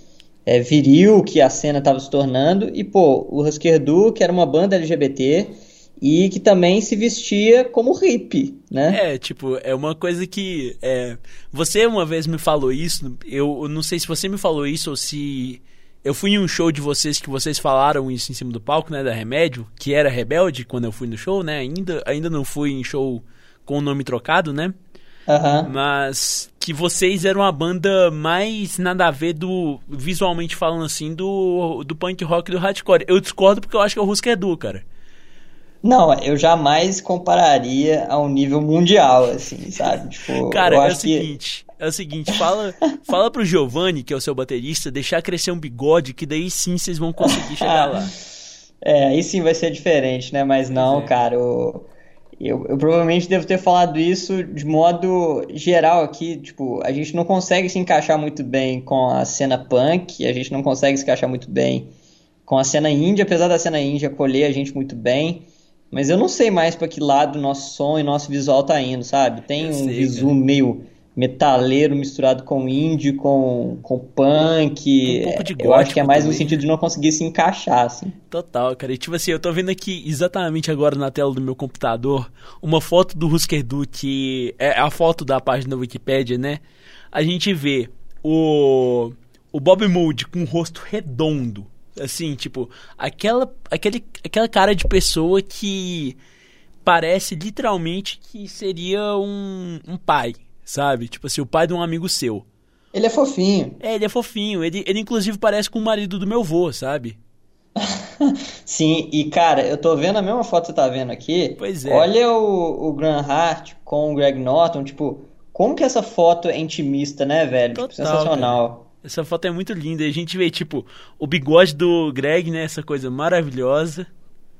é, viril que a cena estava se tornando. E, pô, o Husker Du, que era uma banda LGBT e que também se vestia como hippie, né? É, tipo, é uma coisa que. É, você uma vez me falou isso, eu não sei se você me falou isso ou se. Eu fui em um show de vocês que vocês falaram isso em cima do palco, né, da Remédio, que era Rebelde quando eu fui no show, né? Ainda, ainda não fui em show com o nome trocado, né? Uhum. Mas que vocês eram a banda mais nada a ver do. visualmente falando assim, do, do punk rock do hardcore. Eu discordo porque eu acho que é o Husker Du, cara. Não, eu jamais compararia a um nível mundial, assim, sabe? Tipo, Cara, é o seguinte, que... é o seguinte, fala, fala pro Giovanni, que é o seu baterista, deixar crescer um bigode, que daí sim vocês vão conseguir chegar lá. É, aí sim vai ser diferente, né? Mas não, é. cara, eu, eu, eu, provavelmente devo ter falado isso de modo geral aqui, tipo, a gente não consegue se encaixar muito bem com a cena punk, a gente não consegue se encaixar muito bem com a cena índia, apesar da cena índia acolher a gente muito bem. Mas eu não sei mais para que lado nosso som e nosso visual tá indo, sabe? Tem eu um sei, visual meio metaleiro misturado com indie, com, com punk. Um pouco de eu acho que é mais também. no sentido de não conseguir se encaixar, assim. Total, cara. E tipo assim, eu tô vendo aqui exatamente agora na tela do meu computador uma foto do Husker Du, que é a foto da página da Wikipedia, né? A gente vê o, o Bob Mould com o rosto redondo Assim, tipo, aquela, aquele, aquela cara de pessoa que parece literalmente que seria um, um pai, sabe? Tipo assim, o pai de um amigo seu. Ele é fofinho. É, ele é fofinho. Ele, ele inclusive parece com o marido do meu vô, sabe? Sim, e cara, eu tô vendo a mesma foto que você tá vendo aqui. Pois é. Olha o, o Graham Hart com o Greg Norton, tipo, como que essa foto é intimista, né, velho? Tipo, Total, tipo, sensacional. Cara. Essa foto é muito linda. E a gente vê, tipo, o bigode do Greg, né? Essa coisa maravilhosa.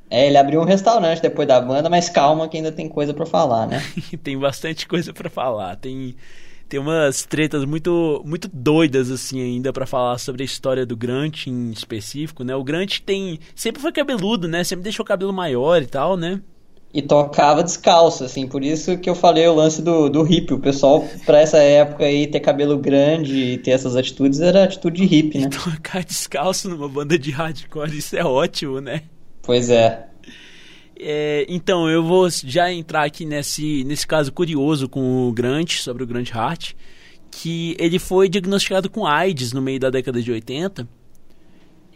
É, ele abriu um restaurante depois da banda, mas calma que ainda tem coisa para falar, né? tem bastante coisa para falar. Tem tem umas tretas muito muito doidas assim ainda para falar sobre a história do Grant em específico, né? O Grant tem sempre foi cabeludo, né? Sempre deixou o cabelo maior e tal, né? e tocava descalço, assim, por isso que eu falei o lance do, do hippie. O pessoal, pra essa época aí, ter cabelo grande e ter essas atitudes era atitude hippie, né? E tocar descalço numa banda de hardcore, isso é ótimo, né? Pois é. é. então, eu vou já entrar aqui nesse, nesse caso curioso com o Grant, sobre o Grant Hart, que ele foi diagnosticado com AIDS no meio da década de 80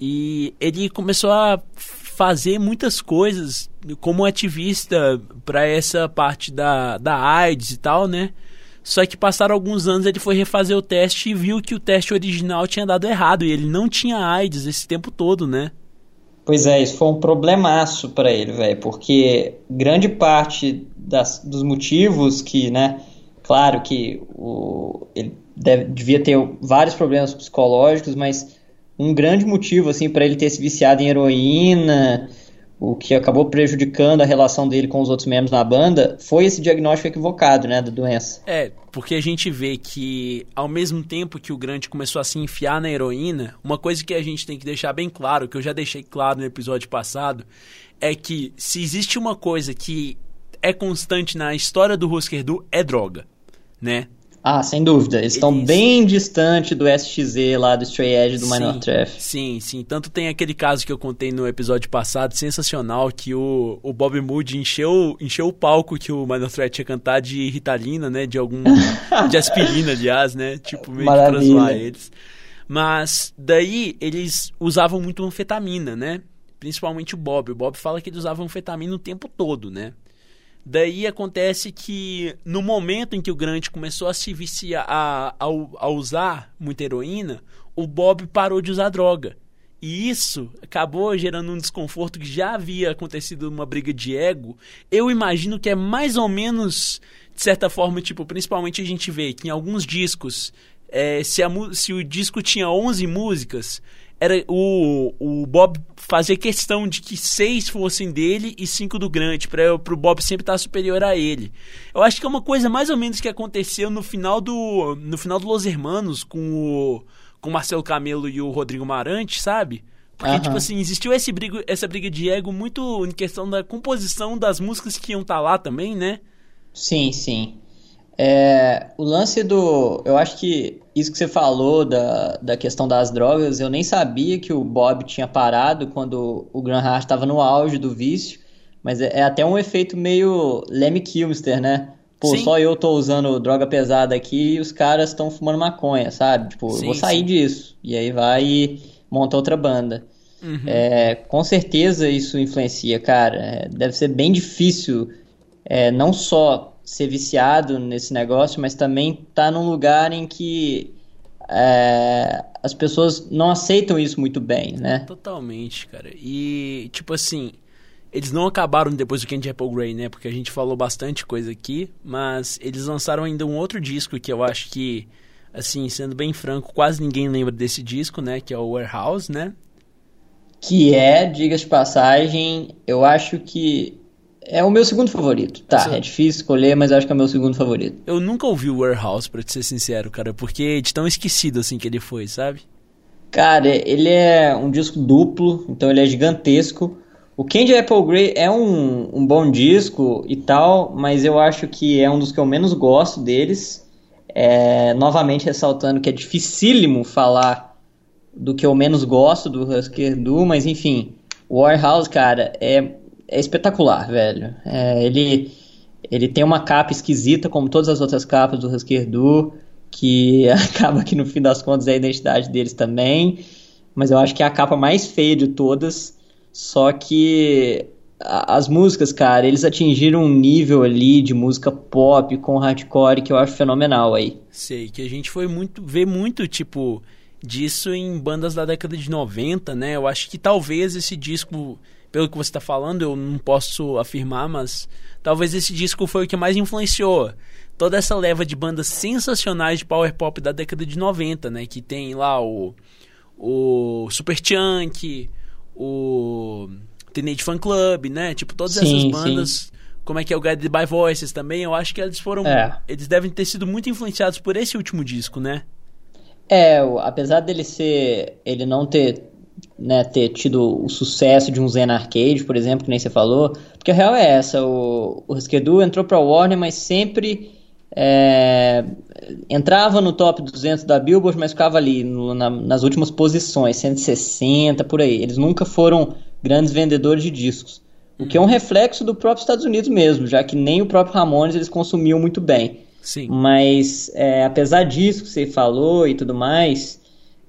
e ele começou a fazer muitas coisas como ativista para essa parte da, da AIDS e tal, né? Só que passaram alguns anos ele foi refazer o teste e viu que o teste original tinha dado errado e ele não tinha AIDS esse tempo todo, né? Pois é, isso foi um problemaço para ele, velho, porque grande parte das, dos motivos que, né, claro que o, ele deve, devia ter vários problemas psicológicos, mas um grande motivo assim para ele ter se viciado em heroína, o que acabou prejudicando a relação dele com os outros membros na banda, foi esse diagnóstico equivocado, né, da doença. É, porque a gente vê que ao mesmo tempo que o Grant começou a se enfiar na heroína, uma coisa que a gente tem que deixar bem claro, que eu já deixei claro no episódio passado, é que se existe uma coisa que é constante na história do Husker Du, é droga, né? Ah, sem dúvida. Eles estão bem distante do SXZ lá do Stray Edge do Minor Threat. Sim, sim. Tanto tem aquele caso que eu contei no episódio passado, sensacional, que o, o Bob Moody encheu, encheu o palco que o Minor Threat ia cantar de Ritalina, né? De algum. de aspirina, aliás, né? Tipo, meio Maravilha. que pra zoar eles. Mas daí eles usavam muito anfetamina, né? Principalmente o Bob. O Bob fala que eles usavam anfetamina o tempo todo, né? Daí acontece que no momento em que o Grant começou a se viciar, a, a, a usar muita heroína, o Bob parou de usar droga. E isso acabou gerando um desconforto que já havia acontecido numa briga de ego. Eu imagino que é mais ou menos, de certa forma, tipo, principalmente a gente vê que em alguns discos, é, se, a, se o disco tinha 11 músicas, era o, o Bob fazia questão de que seis fossem dele e cinco do Grant, para o Bob sempre estar superior a ele. Eu acho que é uma coisa mais ou menos que aconteceu no final do no final do Los Hermanos com o com o Marcelo Camelo e o Rodrigo Marante, sabe? Porque, uhum. tipo assim, existiu esse brigo, essa briga de ego muito em questão da composição das músicas que iam estar tá lá também, né? Sim, sim. É, o lance do. Eu acho que isso que você falou da, da questão das drogas, eu nem sabia que o Bob tinha parado quando o Graham estava no auge do vício, mas é, é, até um efeito meio Lemmy Kilmister, né? Pô, Sim. só eu tô usando droga pesada aqui e os caras estão fumando maconha, sabe? Tipo, sim, eu vou sair sim. disso. E aí vai e monta outra banda. Uhum. É, com certeza isso influencia, cara. É, deve ser bem difícil é, não só ser viciado nesse negócio, mas também tá num lugar em que é, as pessoas não aceitam isso muito bem, né? Totalmente, cara. E, tipo assim, eles não acabaram depois do Candy Apple Grey, né? Porque a gente falou bastante coisa aqui, mas eles lançaram ainda um outro disco que eu acho que, assim, sendo bem franco, quase ninguém lembra desse disco, né? Que é o Warehouse, né? Que é, diga-se de passagem, eu acho que é o meu segundo favorito. Tá, Essa... é difícil escolher, mas acho que é o meu segundo favorito. Eu nunca ouvi o Warehouse, pra te ser sincero, cara, porque de tão esquecido assim que ele foi, sabe? Cara, ele é um disco duplo, então ele é gigantesco. O Candy Apple Grey é um, um bom disco e tal, mas eu acho que é um dos que eu menos gosto deles. É, novamente ressaltando que é dificílimo falar do que eu menos gosto do Husker Du, mas enfim, Warehouse, cara, é é espetacular, velho. É, ele, ele tem uma capa esquisita, como todas as outras capas do Husker Du, que acaba que no fim das contas é a identidade deles também. Mas eu acho que é a capa mais feia de todas. Só que as músicas, cara, eles atingiram um nível ali de música pop com hardcore que eu acho fenomenal aí. Sei, que a gente foi muito. vê muito, tipo, disso em bandas da década de 90, né? Eu acho que talvez esse disco pelo que você está falando, eu não posso afirmar, mas talvez esse disco foi o que mais influenciou toda essa leva de bandas sensacionais de power pop da década de 90, né? Que tem lá o, o Super Chunk, o Teenage Fan Club, né? Tipo, todas sim, essas bandas. Sim. Como é que é o Guided by Voices também, eu acho que eles foram. É. Eles devem ter sido muito influenciados por esse último disco, né? É, apesar dele ser. ele não ter né, ter tido o sucesso de um Zen Arcade, por exemplo, que nem você falou, porque a real é essa, o, o Reskedu entrou para Warner, mas sempre é, entrava no top 200 da Billboard, mas ficava ali no, na, nas últimas posições, 160, por aí. Eles nunca foram grandes vendedores de discos. O que é um reflexo do próprio Estados Unidos mesmo, já que nem o próprio Ramones eles consumiam muito bem. Sim. Mas, é, apesar disso que você falou e tudo mais,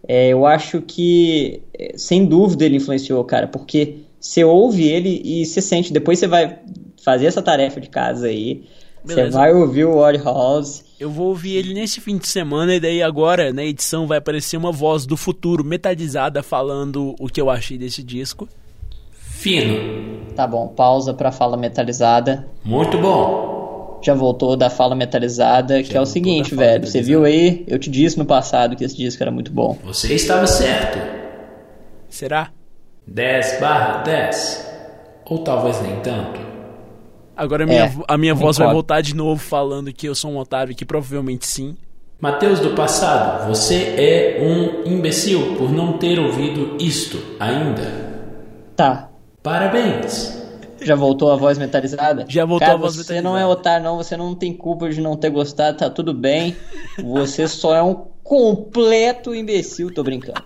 é, eu acho que, é, sem dúvida, ele influenciou, cara, porque você ouve ele e você sente, depois você vai fazer essa tarefa de casa aí, você vai ouvir o House. Eu vou ouvir ele nesse fim de semana e daí agora, na edição, vai aparecer uma voz do futuro metalizada falando o que eu achei desse disco. Fino. Tá bom, pausa pra fala metalizada. Muito bom já voltou da fala metalizada, já que é o seguinte, velho. Você viu aí? Eu te disse no passado que esse disco era muito bom. Você estava certo. Será? 10 barra 10. Ou talvez nem tanto. Agora a minha, é, a minha voz vai voltar de novo falando que eu sou um otário, que provavelmente sim. Mateus do passado, você é um imbecil por não ter ouvido isto ainda. Tá. Parabéns. Já voltou a voz metalizada? Já voltou Cara, a voz você metalizada. Você não é otário, não. Você não tem culpa de não ter gostado, tá tudo bem. Você só é um completo imbecil, tô brincando.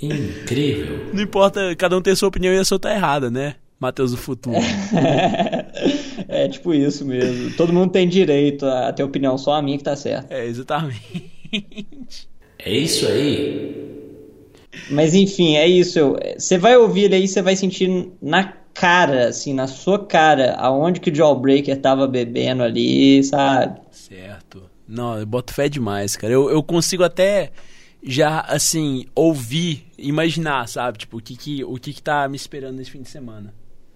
Incrível. Não importa, cada um tem a sua opinião e a sua tá errada, né? Matheus do futuro. é tipo isso mesmo. Todo mundo tem direito a ter opinião, só a minha que tá certa. É, exatamente. É isso aí. Mas enfim, é isso. Você vai ouvir ele aí, você vai sentir na cara, assim, na sua cara, aonde que o Jawbreaker tava bebendo ali, sabe? Certo. Não, eu boto fé demais, cara. Eu, eu consigo até já, assim, ouvir, imaginar, sabe? Tipo, o que que, o que que tá me esperando nesse fim de semana.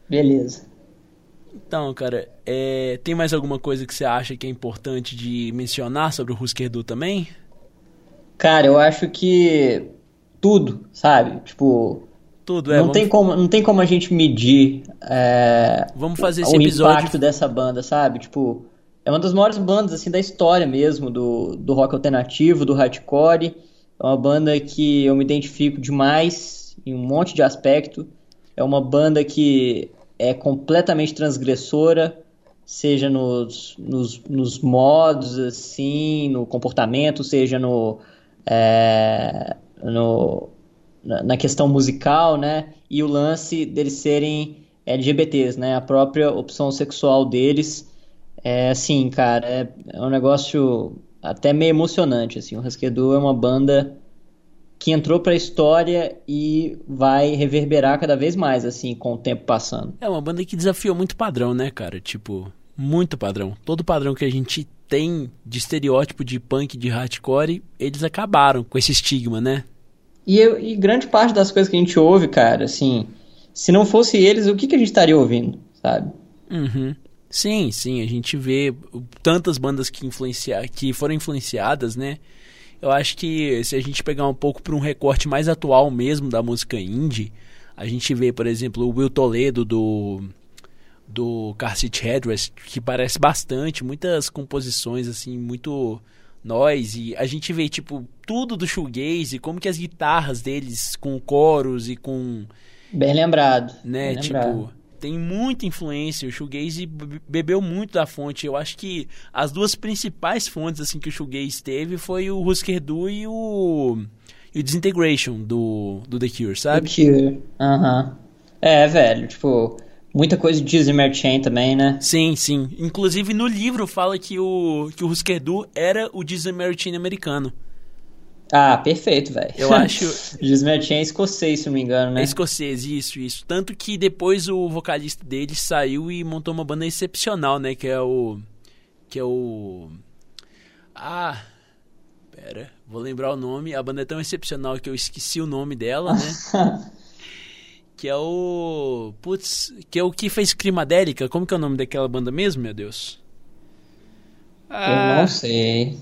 Beleza. Então, cara, é, tem mais alguma coisa que você acha que é importante de mencionar sobre o Husker Du também? Cara, eu acho que tudo, sabe? Tipo, tudo, é. Não, tem, como, não tem como a gente medir é, vamos fazer esse o episódio... impacto dessa banda, sabe? Tipo, é uma das maiores bandas assim da história mesmo, do, do rock alternativo, do hardcore. É uma banda que eu me identifico demais em um monte de aspecto. É uma banda que é completamente transgressora, seja nos, nos, nos modos, assim, no comportamento, seja no, é, no, na questão musical, né? E o lance deles serem LGBTs, né? A própria opção sexual deles. É assim, cara, é, é um negócio até meio emocionante, assim. O Rasquedu é uma banda que entrou para a história e vai reverberar cada vez mais, assim, com o tempo passando. É uma banda que desafiou muito padrão, né, cara? Tipo, muito padrão. Todo padrão que a gente tem de estereótipo de punk, de hardcore, eles acabaram com esse estigma, né? E, eu, e grande parte das coisas que a gente ouve, cara, assim, se não fosse eles, o que, que a gente estaria ouvindo, sabe? Uhum. Sim, sim, a gente vê tantas bandas que, influencia, que foram influenciadas, né? Eu acho que se a gente pegar um pouco para um recorte mais atual mesmo da música indie, a gente vê, por exemplo, o Will Toledo do do Car Seat Headrest, que parece bastante, muitas composições assim, muito noise, e a gente vê tipo tudo do shoegaze, como que as guitarras deles com coros e com bem lembrado, né, bem tipo, lembrado. tem muita influência, o shoegaze bebeu muito da fonte. Eu acho que as duas principais fontes assim que o shoegaze teve foi o Husker Du e o e o Disintegration do do The Cure, sabe? The Cure. Aham. É, velho, tipo, Muita coisa de Zimmer Chain também, né? Sim, sim. Inclusive no livro fala que o, que o Husker Du era o Zimmer Chain americano. Ah, perfeito, velho. Eu acho. Gismer Chain é escocês, se não me engano, né? É escocês, isso, isso. Tanto que depois o vocalista dele saiu e montou uma banda excepcional, né? Que é o. Que é o. Ah. Pera, vou lembrar o nome. A banda é tão excepcional que eu esqueci o nome dela, né? que é o. Putz, que é o que fez Crimadélica. Como que é o nome daquela banda mesmo, meu Deus? Ah, eu não sei.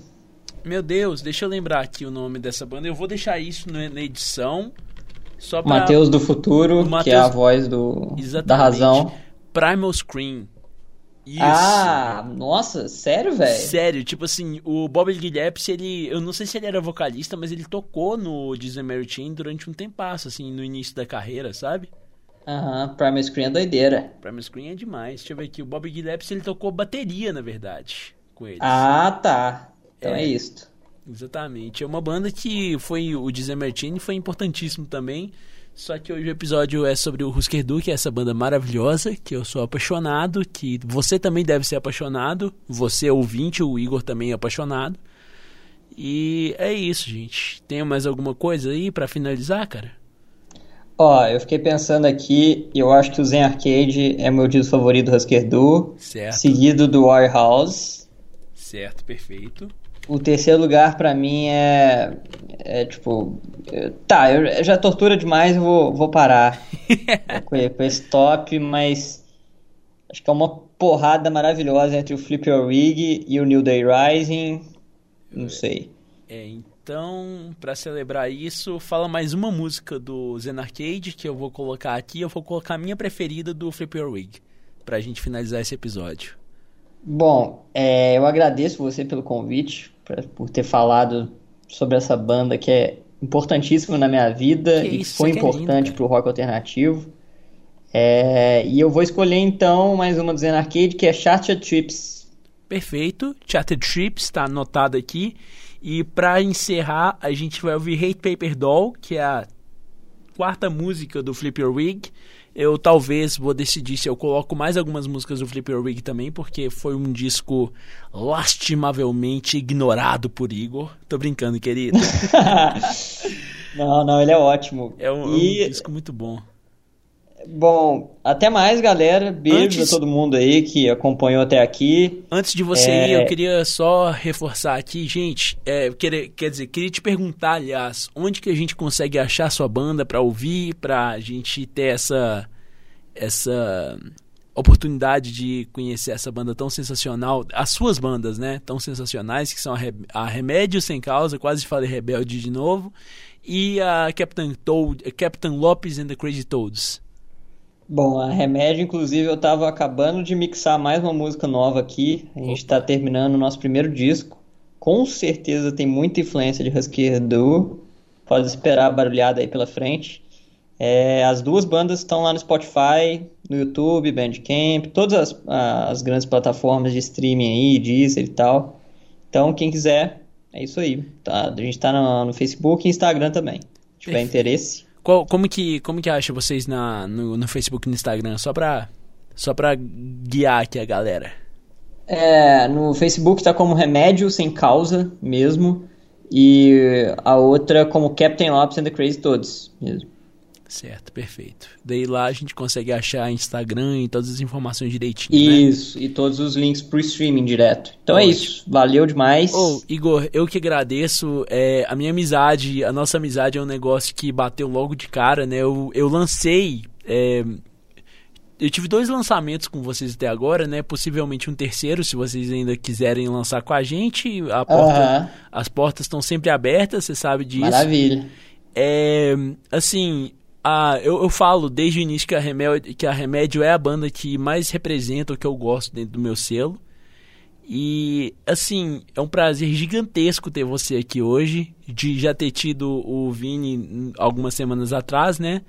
Meu Deus, deixa eu lembrar aqui o nome dessa banda. Eu vou deixar isso na edição. Só pra... Mateus do Futuro, Mateus... que é a voz do da razão. Primal Scream. Isso. Ah, nossa, sério, velho? Sério, tipo assim, o Bob Gillespie, ele, eu não sei se ele era vocalista, mas ele tocou no Disney Mary Chain durante um tempasso, assim, no início da carreira, sabe? Aham, uhum, Primal Screen é doideira. Primal Screen é demais. Deixa eu ver aqui, o Bob Gillespie, ele tocou bateria, na verdade, com eles. Ah, tá. Então é, é isso. Exatamente. É uma banda que foi, o Disney Martini foi importantíssimo também. Só que hoje o episódio é sobre o Husker Du, que é essa banda maravilhosa, que eu sou apaixonado, que você também deve ser apaixonado, você ouvinte, o Igor também é apaixonado. E é isso, gente. Tem mais alguma coisa aí para finalizar, cara? Ó, eu fiquei pensando aqui, eu acho que o Zen Arcade é meu disco favorito do Husker Du, certo. seguido do Warehouse. Certo, perfeito. O terceiro lugar para mim é, é tipo, tá, eu já tortura demais, eu vou, vou parar. Com, com, esse top, mas acho que é uma porrada maravilhosa entre o Flip Your Wig e o New Day Rising, não sei. É, então, para celebrar isso, fala mais uma música do Zen Arcade que eu vou colocar aqui, eu vou colocar a minha preferida do Flip Your Wig, pra gente finalizar esse episódio. Bom, é, eu agradeço você pelo convite, pra, por ter falado sobre essa banda que é importantíssima na minha vida que e isso, foi importante é para o rock alternativo. É, e eu vou escolher então mais uma do Zen Arcade que é Charter Trips. Perfeito, Charter Trips está anotado aqui. E para encerrar, a gente vai ouvir Hate Paper Doll, que é a quarta música do Flip Your Wig. Eu talvez vou decidir se eu coloco mais algumas músicas do Flip Your Wig também, porque foi um disco lastimavelmente ignorado por Igor. Tô brincando, querido. não, não, ele é ótimo. É um, e... é um disco muito bom. Bom, até mais, galera. Beijos Antes... a todo mundo aí que acompanhou até aqui. Antes de você é... ir, eu queria só reforçar aqui, gente. É, quer, quer dizer, queria te perguntar, aliás, onde que a gente consegue achar sua banda para ouvir, pra gente ter essa essa oportunidade de conhecer essa banda tão sensacional, as suas bandas, né, tão sensacionais, que são a, Re a Remédio Sem Causa, quase falei Rebelde de novo, e a Captain, Toad, Captain Lopes and the Crazy Toads. Bom, a Remédio, inclusive, eu estava acabando de mixar mais uma música nova aqui. A gente está terminando o nosso primeiro disco. Com certeza tem muita influência de Husker Du. Pode esperar a barulhada aí pela frente. É, as duas bandas estão lá no Spotify, no YouTube, Bandcamp, todas as, as grandes plataformas de streaming aí, Deezer e tal. Então, quem quiser, é isso aí. Tá, a gente tá no, no Facebook e Instagram também. Se tiver Perfeito. interesse. Qual, como, que, como que acha vocês na, no, no Facebook e no Instagram? Só pra, só pra guiar aqui a galera. É, no Facebook tá como Remédio Sem Causa mesmo. E a outra como Captain Lopes and the Crazy Toads mesmo. Certo, perfeito. Daí lá a gente consegue achar Instagram e todas as informações direitinho. Né? Isso, né? e todos os links pro streaming direto. Então é Ótimo. é isso, valeu demais. Ô, oh, Igor, eu que agradeço. É, a minha amizade, a nossa amizade é um negócio que bateu logo de cara, né? Eu, eu lancei. É, eu tive dois lançamentos com vocês até agora, né? Possivelmente um terceiro, se vocês ainda quiserem lançar com a gente. A porta, As portas estão sempre abertas, você sabe disso. Maravilha. É, assim, a, eu, eu falo desde o início que a, Remédio, que a Remédio é a banda que mais representa o que eu gosto dentro do meu selo. E, assim, é um prazer gigantesco ter você aqui hoje, de já ter tido o Vini algumas semanas atrás, né?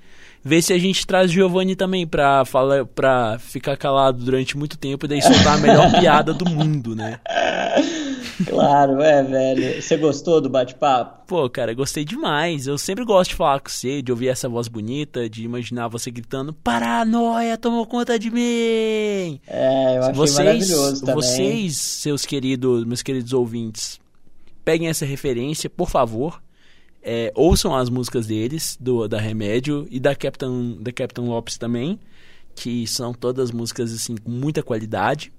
Ver se a gente traz Giovanni também pra, falar, pra ficar calado durante muito tempo e daí soltar a melhor piada do mundo, né? Claro, é, velho. Você gostou do bate-papo? Pô, cara, gostei demais. Eu sempre gosto de falar com você, de ouvir essa voz bonita, de imaginar você gritando: Paranoia tomou conta de mim! É, eu achei vocês, maravilhoso também. Vocês, seus queridos, meus queridos ouvintes, peguem essa referência, por favor. É, ouçam as músicas deles, do da Remédio e da Captain, da Captain Lopes também, que são todas músicas assim com muita qualidade.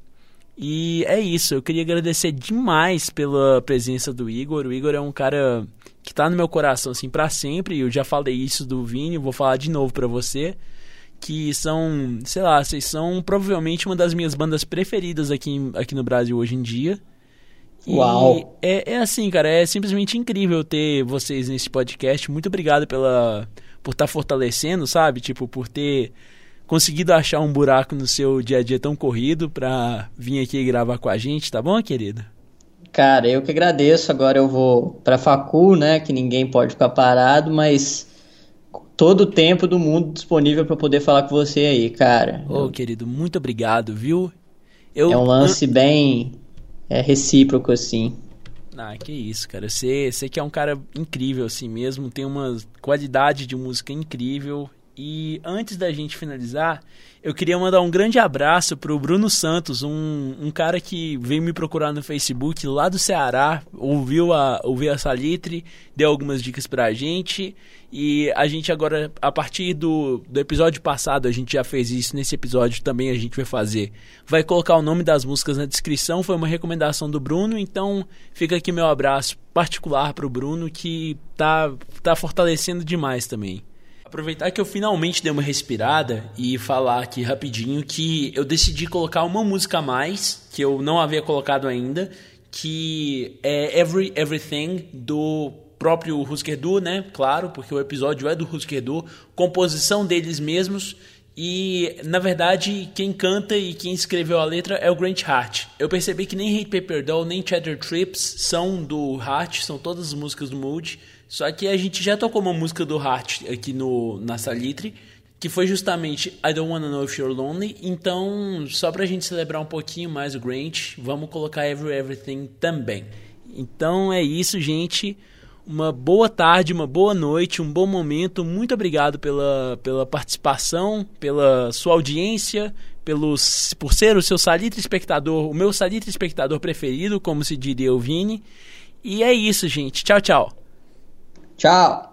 E é isso, eu queria agradecer demais pela presença do Igor. O Igor é um cara que tá no meu coração assim para sempre. Eu já falei isso do Vini, vou falar de novo para você, que são, sei lá, vocês são provavelmente uma das minhas bandas preferidas aqui, aqui no Brasil hoje em dia. Uau! É, é assim, cara, é simplesmente incrível ter vocês nesse podcast. Muito obrigado pela por estar tá fortalecendo, sabe? Tipo, por ter conseguido achar um buraco no seu dia a dia tão corrido para vir aqui gravar com a gente, tá bom, querida? Cara, eu que agradeço. Agora eu vou para Facu, né? Que ninguém pode ficar parado, mas todo o tempo do mundo disponível para poder falar com você aí, cara. Ô, eu... querido, muito obrigado, viu? Eu... É um lance bem é, recíproco, assim. Ah, que isso, cara. Você, você que é um cara incrível assim mesmo, tem uma qualidade de música incrível e antes da gente finalizar, eu queria mandar um grande abraço para o Bruno Santos, um, um cara que veio me procurar no Facebook lá do Ceará, ouviu a, ouviu a Salitre, deu algumas dicas para a gente. E a gente agora, a partir do, do episódio passado, a gente já fez isso, nesse episódio também a gente vai fazer. Vai colocar o nome das músicas na descrição, foi uma recomendação do Bruno, então fica aqui meu abraço particular para o Bruno, que tá, tá fortalecendo demais também. Aproveitar que eu finalmente dei uma respirada e falar aqui rapidinho que eu decidi colocar uma música a mais, que eu não havia colocado ainda, que é Every Everything do próprio Husker Du, né? Claro, porque o episódio é do Husker Du, composição deles mesmos. E, na verdade, quem canta e quem escreveu a letra é o Grant Hart. Eu percebi que nem Hate Paper Doll, nem Cheddar Trips são do Hart, são todas as músicas do Mood. Só que a gente já tocou uma música do Hart aqui no, na Salitre, que foi justamente I Don't Wanna Know If You're Lonely. Então, só pra gente celebrar um pouquinho mais o Grant, vamos colocar Every Everything também. Então é isso, gente. Uma boa tarde, uma boa noite, um bom momento. Muito obrigado pela, pela participação, pela sua audiência, pelos, por ser o seu salitre espectador, o meu salitre espectador preferido, como se diria o Vini. E é isso, gente. Tchau, tchau. Tchau.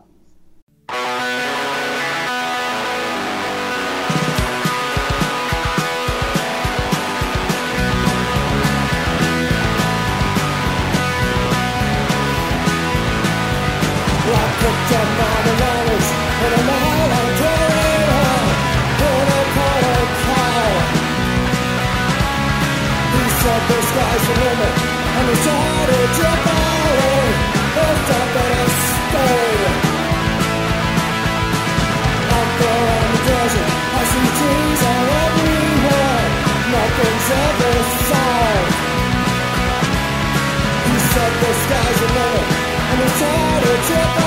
the sky's the limit, and we started to the sky's the limit, and it's harder to follow.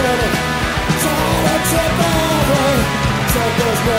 returning. Silent survivor. Circles no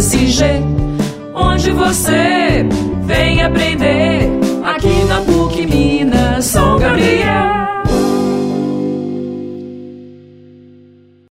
produção